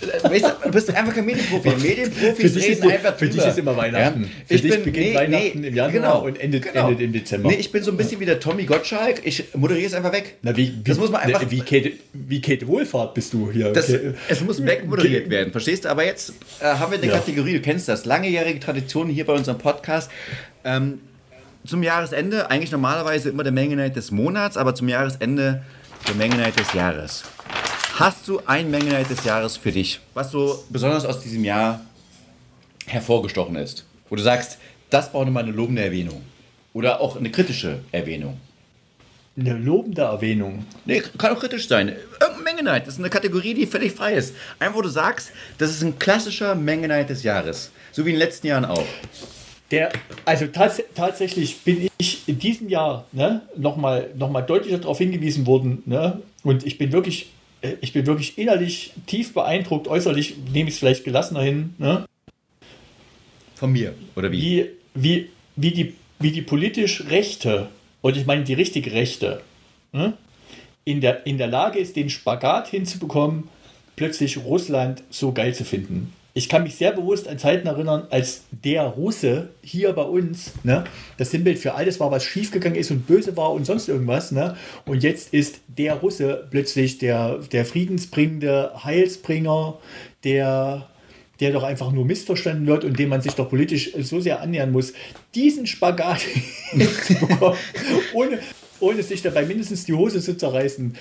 Speaker 1: weißt du, du bist einfach kein Medienprofi. Medienprofis reden
Speaker 2: so-
Speaker 1: einfach
Speaker 2: für dich
Speaker 1: drüber.
Speaker 2: ist immer Weihnachten.
Speaker 1: Ja?
Speaker 2: Für
Speaker 1: Ich
Speaker 2: dich
Speaker 1: bin-
Speaker 2: beginnt
Speaker 1: nee,
Speaker 2: Weihnachten
Speaker 1: nee,
Speaker 2: im Januar
Speaker 1: genau,
Speaker 2: und endet,
Speaker 1: genau.
Speaker 2: endet im Dezember.
Speaker 1: Nee, ich bin so ein bisschen wie der Tommy Gottschalk. Ich moderiere es einfach weg.
Speaker 2: Na, wie, wie,
Speaker 1: das muss man einfach.
Speaker 2: Wie Kate, wie Kate Wohlfahrt bist du hier.
Speaker 1: Das,
Speaker 2: Okay.
Speaker 1: es muss wegmoderiert werden, verstehst du? Aber jetzt äh, haben wir eine
Speaker 2: Ja.
Speaker 1: Kategorie, du kennst das, langjährige Tradition hier bei unserem Podcast. Ähm, zum Jahresende, eigentlich normalerweise immer der Menge Night des Monats, aber zum Jahresende der Menge des Jahres. Hast du ein Menge Night des Jahres für dich, was so besonders aus diesem Jahr hervorgestochen ist? Wo du sagst, das braucht nochmal eine lobende Erwähnung. Oder auch eine kritische Erwähnung.
Speaker 2: Eine lobende Erwähnung.
Speaker 1: Nee, kann auch kritisch sein. Irgendeine Menge Night. Das ist eine Kategorie, die völlig frei ist. Einfach, wo du sagst, das ist ein klassischer Menge Night des Jahres. So wie in den letzten Jahren auch.
Speaker 2: Der, also tats tatsächlich bin ich in diesem Jahr ne, nochmal noch mal deutlicher darauf hingewiesen worden. Ne, und ich bin wirklich, ich bin wirklich innerlich tief beeindruckt. Äußerlich nehme ich es vielleicht gelassener hin. Ne,
Speaker 1: Von mir. Oder wie?
Speaker 2: wie, wie, wie, die, wie die politisch Rechte, und ich meine die richtige Rechte, ne, in, der, in der Lage ist, den Spagat hinzubekommen, plötzlich Russland so geil zu finden. Ich kann mich sehr bewusst an Zeiten erinnern, als der Russe hier bei uns ne, das Sinnbild für alles war, was schiefgegangen ist und böse war und sonst irgendwas. Ne? Und jetzt ist der Russe plötzlich der, der friedensbringende Heilsbringer, der der doch einfach nur missverstanden wird und dem man sich doch politisch so sehr annähern muss, diesen Spagat hinzubekommen, ohne, ohne sich dabei mindestens die Hose zu zerreißen.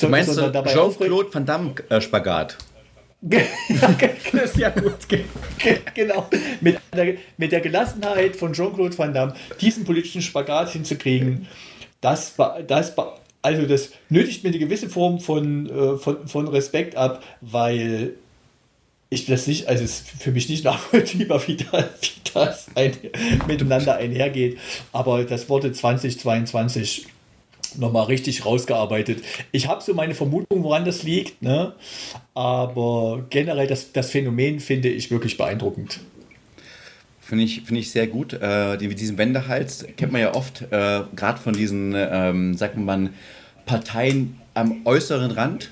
Speaker 1: Du meinst so
Speaker 2: dabei aufrecht-
Speaker 1: Jean-Claude Van Damme äh,
Speaker 2: Ge- ge- Genau. Mit der, mit der Gelassenheit von Jean-Claude Van Damme diesen politischen Spagat hinzukriegen, das das also das nötigt mir eine gewisse Form von, äh, von, von Respekt ab, weil ich das nicht, also es ist für mich nicht nachvollziehbar, wie das, wie das ein, miteinander einhergeht. Aber das wurde 2022 nochmal richtig rausgearbeitet. Ich habe so meine Vermutung, woran das liegt, ne? aber generell das, das Phänomen finde ich wirklich beeindruckend.
Speaker 1: Finde ich, finde ich sehr gut. Äh, die, diesen Wendehals kennt man ja oft, äh, gerade von diesen, ähm, sagt man, Parteien am äußeren Rand,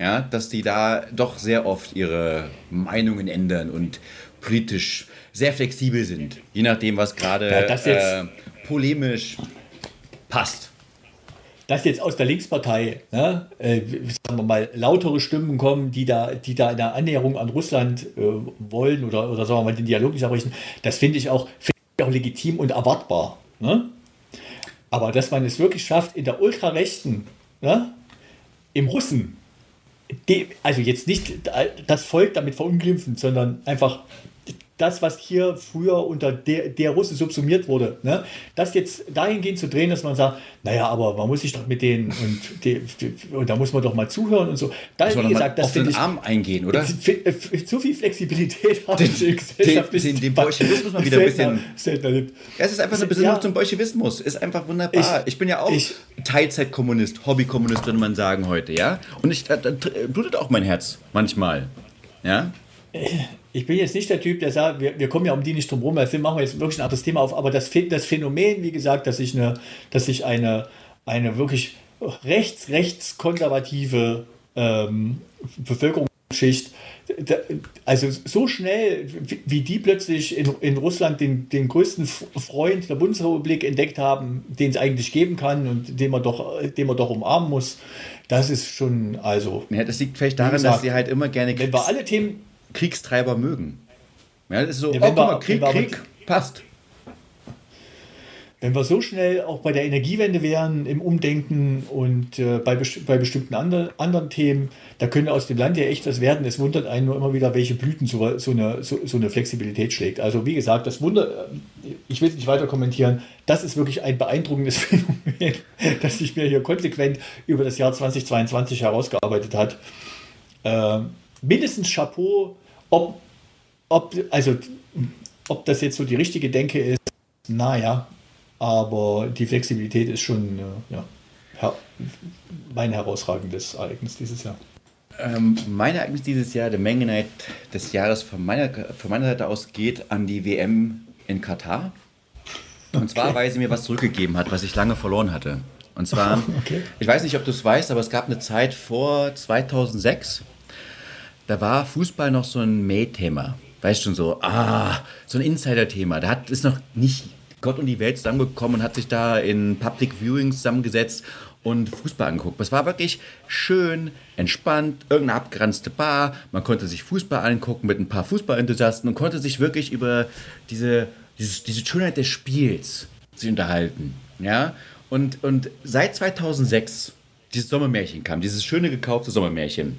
Speaker 1: ja, dass die da doch sehr oft ihre Meinungen ändern und politisch sehr flexibel sind, je nachdem, was gerade
Speaker 2: Ja,
Speaker 1: äh, polemisch passt.
Speaker 2: Dass jetzt aus der Linkspartei, ne, äh, sagen wir mal, lautere Stimmen kommen, die da, die da eine Annäherung an Russland äh, wollen oder, oder sagen wir mal den Dialog nicht abbrechen, das finde ich auch, finde ich auch legitim und erwartbar. Ne? Aber dass man es wirklich schafft, in der Ultrarechten, ne, im Russen, de, also jetzt nicht das Volk damit verunglimpfen, sondern einfach das, was hier früher unter der, der Russe subsumiert wurde, ne? das jetzt dahingehend zu drehen, dass man sagt, naja, aber man muss sich doch mit denen und, die, die, und da muss man doch mal zuhören und so.
Speaker 1: Da, wie gesagt, das auf den ich, Arm eingehen, oder?
Speaker 2: Zu viel Flexibilität
Speaker 1: habe ich in Gesellschaft. Den, den, den Bolschewismus mal wieder ein bisschen. Selten es ist einfach eine Besinnung ja. zum Bolschewismus. Ist einfach wunderbar. Ich, ich bin ja auch ich, Teilzeitkommunist, Hobbykommunist, würde man sagen heute, ja. Und ich, da, da blutet auch mein Herz manchmal, ja
Speaker 2: ich bin jetzt nicht der Typ, der sagt, wir, wir kommen ja um die nicht drum rum, deswegen machen wir jetzt wirklich ein anderes Thema auf, aber das, das Phänomen, wie gesagt, dass ich eine, dass ich eine, eine wirklich rechts, rechts konservative ähm, Bevölkerungsschicht, also so schnell, wie die plötzlich in, in Russland den, den größten Freund der Bundesrepublik entdeckt haben, den es eigentlich geben kann und den man doch, den man doch umarmen muss, das ist schon, also.
Speaker 1: Ja, das liegt vielleicht daran, gesagt, dass sie halt immer gerne.
Speaker 2: Wenn wir alle Themen,
Speaker 1: Kriegstreiber mögen. Ja, das ist so, ja, oh, guck mal, Krieg, Krieg, passt.
Speaker 2: Wenn wir so schnell auch bei der Energiewende wären, im Umdenken und äh, bei, bei bestimmten andre, anderen Themen, da könnte aus dem Land ja echt was werden. Es wundert einen nur immer wieder, welche Blüten so, so, eine, so, so eine Flexibilität schlägt. Also wie gesagt, das Wunder, ich will es nicht weiter kommentieren, das ist wirklich ein beeindruckendes Phänomen, das sich mir hier konsequent über das Jahr 2022 herausgearbeitet hat. Äh, mindestens Chapeau ob, ob, also, ob das jetzt so die richtige Denke ist, naja, aber die Flexibilität ist schon äh, ja, her mein herausragendes Ereignis dieses Jahr.
Speaker 1: Ähm, mein Ereignis dieses Jahr, der Menge Night des Jahres von meiner, von meiner Seite aus geht an die WM in Katar. Und okay. zwar, weil sie mir was zurückgegeben hat, was ich lange verloren hatte. Und zwar, okay. ich weiß nicht, ob du es weißt, aber es gab eine Zeit vor 2006, da war Fußball noch so ein May-Thema. Weißt schon so, ah, so ein Insider-Thema. Da hat, ist noch nicht Gott und die Welt zusammengekommen und hat sich da in Public Viewings zusammengesetzt und Fußball angeguckt. Es war wirklich schön, entspannt, irgendeine abgeranzte Bar. Man konnte sich Fußball angucken mit ein paar Fußballenthusiasten und konnte sich wirklich über diese, diese, diese Schönheit des Spiels sich unterhalten. Ja? Und, und seit 2006 dieses Sommermärchen kam, dieses schöne gekaufte Sommermärchen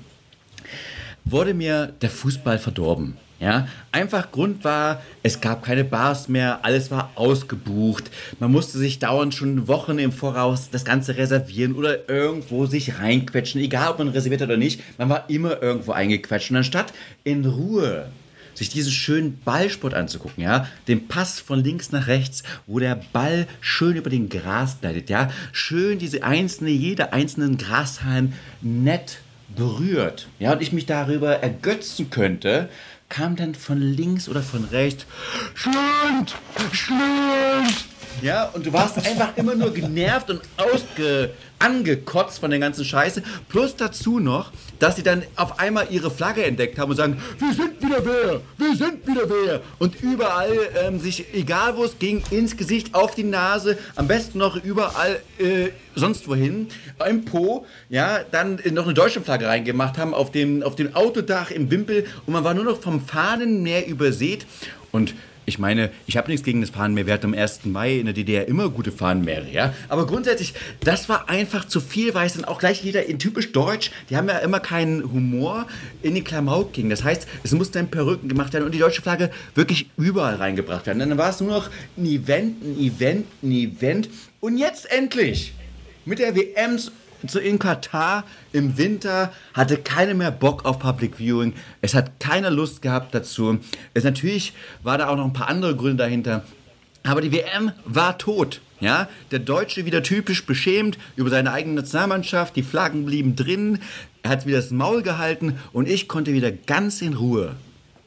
Speaker 1: wurde mir der Fußball verdorben. Ja, einfach Grund war, es gab keine Bars mehr, alles war ausgebucht. Man musste sich dauernd schon Wochen im Voraus das Ganze reservieren oder irgendwo sich reinquetschen, egal ob man reserviert hat oder nicht. Man war immer irgendwo eingequetscht. Und anstatt in Ruhe sich diesen schönen Ballsport anzugucken, ja, den Pass von links nach rechts, wo der Ball schön über den Gras gleitet, ja, schön diese einzelne, jede einzelnen Grashalm nett berührt, ja, und ich mich darüber ergötzen könnte, kam dann von links oder von rechts, Schlund, Schlund. Ja, und du warst einfach immer nur genervt und ausge, angekotzt von der ganzen Scheiße. Plus dazu noch, dass sie dann auf einmal ihre Flagge entdeckt haben und sagen, wir sind wieder wer, wir sind wieder wer. Und überall ähm, sich, egal wo es ging, ins Gesicht, auf die Nase, am besten noch überall äh, sonst wohin, im Po, ja, dann noch eine deutsche Flagge reingemacht haben auf dem, auf dem Autodach im Wimpel und man war nur noch vom Fahnenmeer übersät und ich meine, ich habe nichts gegen das Fahnenmeer. Wir hatten am 1. Mai in der DDR immer gute Fahnenmeere, ja. Aber grundsätzlich, das war einfach zu viel, weil es dann auch gleich wieder in typisch Deutsch, die haben ja immer keinen Humor, in den Klamauk ging. Das heißt, es musste dann Perücken gemacht werden und die deutsche Flagge wirklich überall reingebracht werden. Dann war es nur noch ein Event, ein Event, ein Event. Und jetzt endlich mit der WMs so in Katar im Winter hatte keiner mehr Bock auf Public Viewing. Es hat keiner Lust gehabt dazu. Es natürlich war da auch noch ein paar andere Gründe dahinter. Aber die WM war tot. Ja, der Deutsche wieder typisch beschämt über seine eigene Nationalmannschaft. Die Flaggen blieben drin. Er hat wieder das Maul gehalten und ich konnte wieder ganz in Ruhe,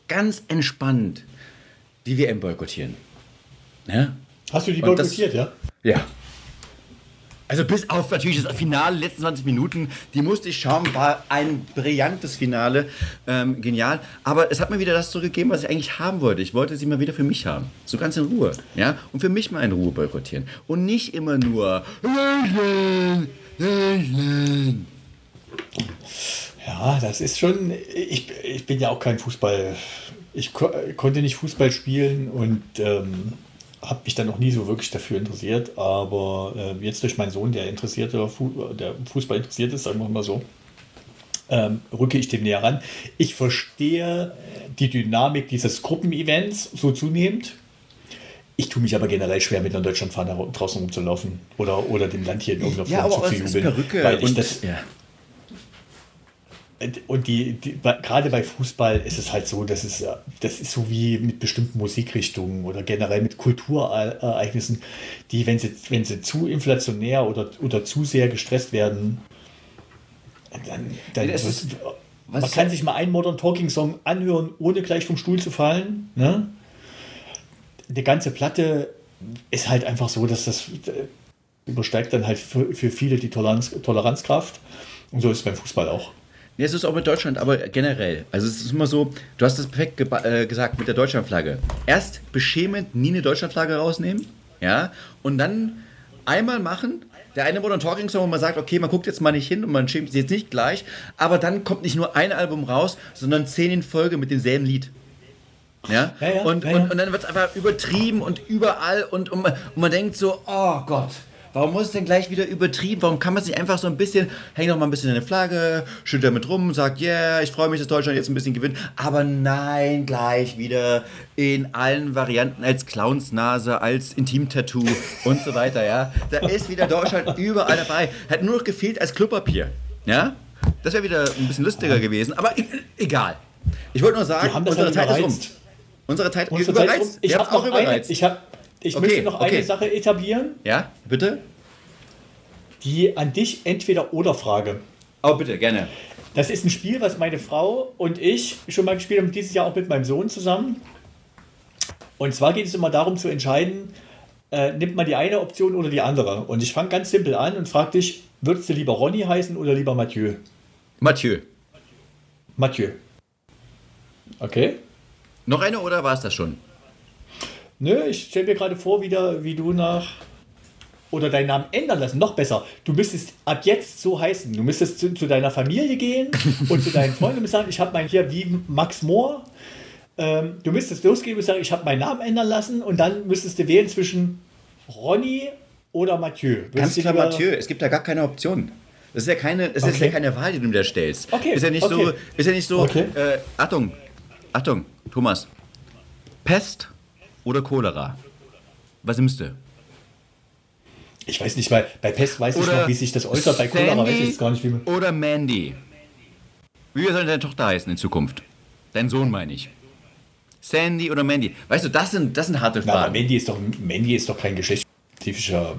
Speaker 1: ganz entspannt die WM boykottieren.
Speaker 2: Ja? Hast du die boykottiert, das,
Speaker 1: ja? Ja. Also bis auf natürlich das Finale, letzten 20 Minuten, die musste ich schauen, war ein brillantes Finale, ähm, genial. Aber es hat mir wieder das so gegeben, was ich eigentlich haben wollte. Ich wollte sie mal wieder für mich haben, so ganz in Ruhe, ja, und für mich mal in Ruhe boykottieren und nicht immer nur.
Speaker 2: Ja, das ist schon. Ich, ich bin ja auch kein Fußball. Ich ko konnte nicht Fußball spielen und ähm, habe mich dann noch nie so wirklich dafür interessiert, aber äh, jetzt durch meinen Sohn, der interessiert, der Fußball interessiert ist, sagen wir mal so, ähm, rücke ich dem näher ran. Ich verstehe die Dynamik dieses Gruppenevents so zunehmend. Ich tue mich aber generell schwer, mit einer Deutschlandfahne draußen rumzulaufen oder, oder dem Land hier in irgendeiner
Speaker 1: Ja,
Speaker 2: Form
Speaker 1: aber
Speaker 2: zu jubeln.
Speaker 1: Perücke
Speaker 2: Weil ich das,
Speaker 1: ja.
Speaker 2: Und die, die gerade bei Fußball ist es halt so, dass es, äh, das ist so wie mit bestimmten Musikrichtungen oder generell mit Kulturereignissen, die, wenn sie, wenn sie zu inflationär oder, oder zu sehr gestresst werden, dann, dann
Speaker 1: Nee, ist-
Speaker 2: man kann sich mal einen Modern Talking Song anhören, ohne gleich vom Stuhl zu fallen. Ne? Die ganze Platte ist halt einfach so, dass das äh, übersteigt dann halt für, für viele die Toleranz, Toleranzkraft. Und so ist es beim Fußball auch.
Speaker 1: Nee, es ist auch mit Deutschland, aber generell. Also es ist immer so, du hast das perfekt äh, gesagt mit der Deutschlandflagge. Erst beschämend nie eine Deutschlandflagge rausnehmen, ja, und dann einmal machen. Der eine Modern Talking Song, wo man sagt, okay, man guckt jetzt mal nicht hin und man schämt sich jetzt nicht gleich, aber dann kommt nicht nur ein Album raus, sondern zehn in Folge mit demselben Lied. Ja?
Speaker 2: Ja, ja,
Speaker 1: und,
Speaker 2: ja.
Speaker 1: Und, und dann wird es einfach übertrieben und überall und, und, man, und man denkt so, oh Gott, warum muss es denn gleich wieder übertrieben? Warum kann man sich einfach so ein bisschen, häng doch mal ein bisschen in eine Flagge, schüttelt damit rum, sagt, yeah, ich freue mich, dass Deutschland jetzt ein bisschen gewinnt. Aber nein, gleich wieder in allen Varianten als Clownsnase, als Intimtattoo und so weiter, ja. Da ist wieder Deutschland überall dabei. Hat nur noch gefehlt als Klopapier, ja. Das wäre wieder ein bisschen lustiger gewesen, aber egal. Ich wollte nur sagen, unsere Zeit ist um.
Speaker 2: überreizt.
Speaker 1: Unsere Zeit
Speaker 2: Unsere
Speaker 1: überreizt.
Speaker 2: Rum. Ich habe
Speaker 1: auch
Speaker 2: noch eine,
Speaker 1: überreizt.
Speaker 2: ich, hab, ich
Speaker 1: Okay,
Speaker 2: möchte noch
Speaker 1: okay.
Speaker 2: eine Sache etablieren,
Speaker 1: ja, bitte?
Speaker 2: die an dich entweder oder Frage.
Speaker 1: Oh, bitte, gerne.
Speaker 2: Das ist ein Spiel, was meine Frau und ich schon mal gespielt haben, dieses Jahr auch mit meinem Sohn zusammen. Und zwar geht es immer darum zu entscheiden, äh, nimmt man die eine Option oder die andere. Und ich fange ganz simpel an und frage dich, würdest du lieber Ronny heißen oder lieber Mathieu?
Speaker 1: Mathieu.
Speaker 2: Mathieu. Okay?
Speaker 1: Noch eine oder war es das schon?
Speaker 2: Nö, ich stelle mir gerade vor, wieder, wie du nach. Oder deinen Namen ändern lassen, noch besser. Du müsstest ab jetzt so heißen. Du müsstest zu, zu deiner Familie gehen und zu deinen Freunden und sagen, ich habe mein hier wie Max Mohr. Ähm, du müsstest losgehen und sagen, ich habe meinen Namen ändern lassen und dann müsstest du wählen zwischen Ronny oder Mathieu. Würdest
Speaker 1: Ganz
Speaker 2: du
Speaker 1: klar
Speaker 2: lieber-
Speaker 1: Mathieu. Es gibt da gar keine Option. Das ist ja keine, das ist
Speaker 2: Okay.
Speaker 1: ja keine Wahl, die du mir da stellst.
Speaker 2: Okay,
Speaker 1: Ist ja nicht so,
Speaker 2: okay.
Speaker 1: ist ja nicht so,
Speaker 2: Okay.
Speaker 1: äh, Achtung, Achtung, Thomas. Pest oder Cholera? Was nimmst du?
Speaker 2: Ich weiß nicht, weil bei Pest weiß ich
Speaker 1: Oder
Speaker 2: noch, wie sich das äußert. Bei Cholera weiß ich
Speaker 1: Sandy
Speaker 2: jetzt gar nicht, wie man.
Speaker 1: Oder Mandy? Wie soll deine Tochter heißen in Zukunft? Dein Sohn meine ich. Sandy oder Mandy? Weißt du, das sind, das sind harte
Speaker 2: Na, aber
Speaker 1: Fragen.
Speaker 2: Mandy ist doch, Mandy ist doch kein geschlechtsspezifischer.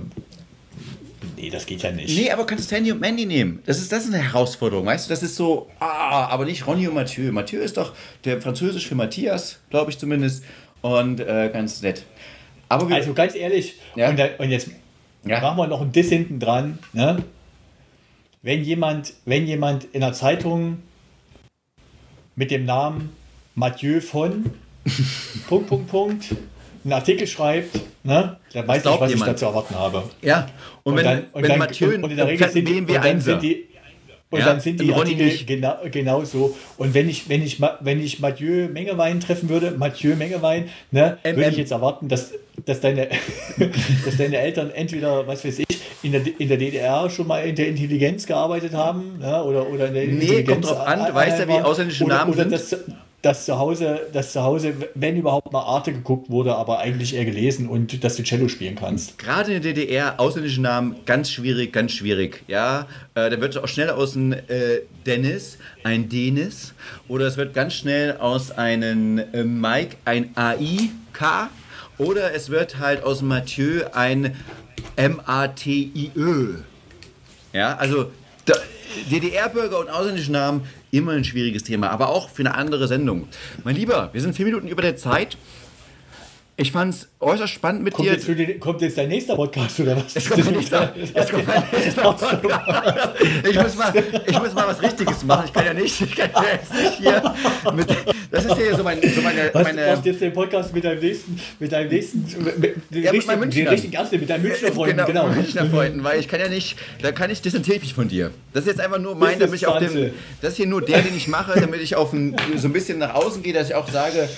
Speaker 2: Nee, das geht ja nicht.
Speaker 1: Nee, aber kannst du Sandy und Mandy nehmen? Das ist, das ist eine Herausforderung, weißt du? Das ist so, ah, aber nicht Ronny und Mathieu. Mathieu ist doch der Französisch für Matthias, glaube ich zumindest. Und äh, ganz nett. Aber wir,
Speaker 2: Also ganz ehrlich,
Speaker 1: Ja.
Speaker 2: und, da, und jetzt
Speaker 1: Ja.
Speaker 2: machen wir noch ein Diss hinten dran. Ne? Wenn, jemand, wenn jemand in der Zeitung mit dem Namen Mathieu von Punkt, Punkt, Punkt einen Artikel schreibt, ne? dann weiß ich, was ich
Speaker 1: jemand?
Speaker 2: da zu erwarten habe.
Speaker 1: ja, und, wenn,
Speaker 2: dann, und
Speaker 1: wenn
Speaker 2: dann,
Speaker 1: Mathieu
Speaker 2: und, und in der Regel sind
Speaker 1: wir
Speaker 2: und dann sind die und
Speaker 1: Ja,
Speaker 2: dann sind die Artikel
Speaker 1: nicht.
Speaker 2: genau, genauso. Und wenn ich, wenn ich, wenn ich Mathieu Mengewein treffen würde, Mathieu Mengewein, ne,
Speaker 1: MM.
Speaker 2: würde ich jetzt erwarten, dass, dass, deine, dass deine Eltern entweder, was weiß ich, in der, in der DDR schon mal in der Intelligenz gearbeitet haben, ne, oder, oder in der
Speaker 1: Nee,
Speaker 2: Intelligenz.
Speaker 1: kommt drauf an, du weißt ja, wie ausländische
Speaker 2: oder,
Speaker 1: Namen
Speaker 2: oder
Speaker 1: sind.
Speaker 2: Dass, dass zu Hause, dass zu Hause, wenn überhaupt mal Arte geguckt wurde, aber eigentlich eher gelesen und dass du Cello spielen kannst.
Speaker 1: Gerade in der DDR, ausländische Namen, ganz schwierig, ganz schwierig. Ja, äh, da wird auch schnell aus einem äh, Dennis ein Denis oder es wird ganz schnell aus einem äh, Mike ein AIK oder es wird halt aus Mathieu ein M-A-T-I-Ö. Ja, also DDR-Bürger und ausländische Namen immer ein schwieriges Thema, aber auch für eine andere Sendung. Mein Lieber, wir sind vier Minuten über der Zeit. Ich fand es äußerst spannend mit
Speaker 2: Kommt
Speaker 1: dir.
Speaker 2: jetzt, den, kommt jetzt dein nächster Podcast oder was?
Speaker 1: Jetzt kommt mein nächster- jetzt kommt mein nächster Podcast. Ich muss, mal, ich muss mal was Richtiges machen. Ich kann ja nicht, ich kann ja jetzt nicht hier mit, Das ist ja so, mein, so meine,
Speaker 2: Was,
Speaker 1: meine
Speaker 2: du machst jetzt den Podcast mit deinem nächsten, mit deinem nächsten, mit, den,
Speaker 1: Ja, mit meinem
Speaker 2: richtigen, den
Speaker 1: Münchnern.
Speaker 2: richtigen Ernst, mit deinem Münchner Freunden,
Speaker 1: genau,
Speaker 2: genau.
Speaker 1: mit Münchner Freunden, weil ich kann ja nicht, da kann ich distanziere ich mich von dir. Das ist jetzt einfach nur mein, damit ich auf dem, das ist hier nur der, den ich mache, damit ich auf ein, so ein bisschen nach außen gehe, dass ich auch sage,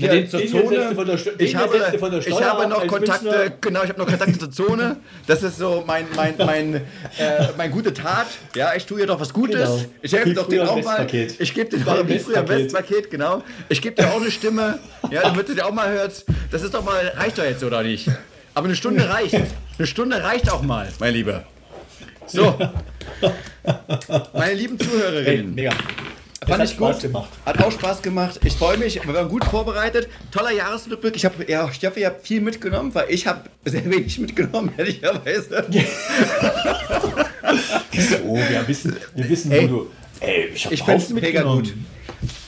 Speaker 1: hier
Speaker 2: den-
Speaker 1: zur Zone.
Speaker 2: der
Speaker 1: ich, habe, ich habe
Speaker 2: ab
Speaker 1: noch Kontakte,
Speaker 2: Münchner.
Speaker 1: genau, ich habe noch Kontakte zur Zone. Das ist so mein, mein, mein, äh, meine gute Tat. Ja, ich tue ihr doch was Gutes.
Speaker 2: Genau.
Speaker 1: Ich helfe doch
Speaker 2: früher
Speaker 1: den
Speaker 2: im
Speaker 1: auch mal. Ich gebe dir doch wie früher
Speaker 2: Westpaket.
Speaker 1: Genau. Ich gebe dir auch eine Stimme. Ja, damit du dir auch mal hörst. Das ist doch mal, reicht doch jetzt, oder nicht? Aber eine Stunde reicht. Eine Stunde reicht auch mal, mein Lieber. So. Meine lieben
Speaker 2: Hey,
Speaker 1: Zuhörerinnen.
Speaker 2: Mega.
Speaker 1: Fand
Speaker 2: hat
Speaker 1: ich
Speaker 2: Spaß
Speaker 1: gut.
Speaker 2: gemacht.
Speaker 1: Hat auch Spaß gemacht. Ich freue mich. Wir waren gut vorbereitet. Toller Jahresrückblick. Ich, hab, ja, ich hoffe, ihr habt viel mitgenommen, weil ich habe sehr wenig mitgenommen, ehrlicherweise.
Speaker 2: Oh, wir wissen, wir wissen
Speaker 1: Ey,
Speaker 2: wo du. Ey, ich hab
Speaker 1: Ich finde es mega gut.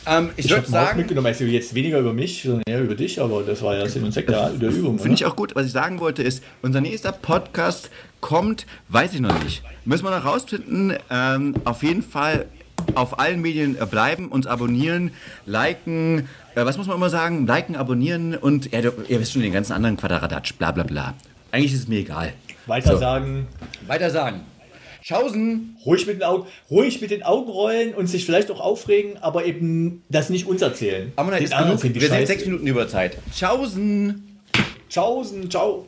Speaker 1: Ähm, ich
Speaker 2: Ich
Speaker 1: würde
Speaker 2: habe sagen, mitgenommen. Also jetzt weniger über mich, sondern eher über dich, aber das war ja Sinn und Zweck der, der Übung.
Speaker 1: finde ich auch gut. Was ich sagen wollte ist, unser nächster Podcast kommt, weiß ich noch nicht. Müssen wir noch rausfinden. Ähm, auf jeden Fall auf allen Medien äh, bleiben, uns abonnieren, liken. Äh, was muss man immer sagen? Liken, abonnieren und ja, ihr wisst schon den ganzen anderen Quadradatsch, bla bla bla. Eigentlich ist es mir egal.
Speaker 2: Weiter
Speaker 1: So.
Speaker 2: sagen,
Speaker 1: Weiter sagen. Schausen.
Speaker 2: ruhig mit, den Augen, ruhig mit den Augen rollen und sich vielleicht auch aufregen, aber eben das nicht uns erzählen.
Speaker 1: Aber
Speaker 2: Den
Speaker 1: ist genug. Wir sind sechs Minuten über Zeit. Tschaußen.
Speaker 2: Tschaußen, ciao.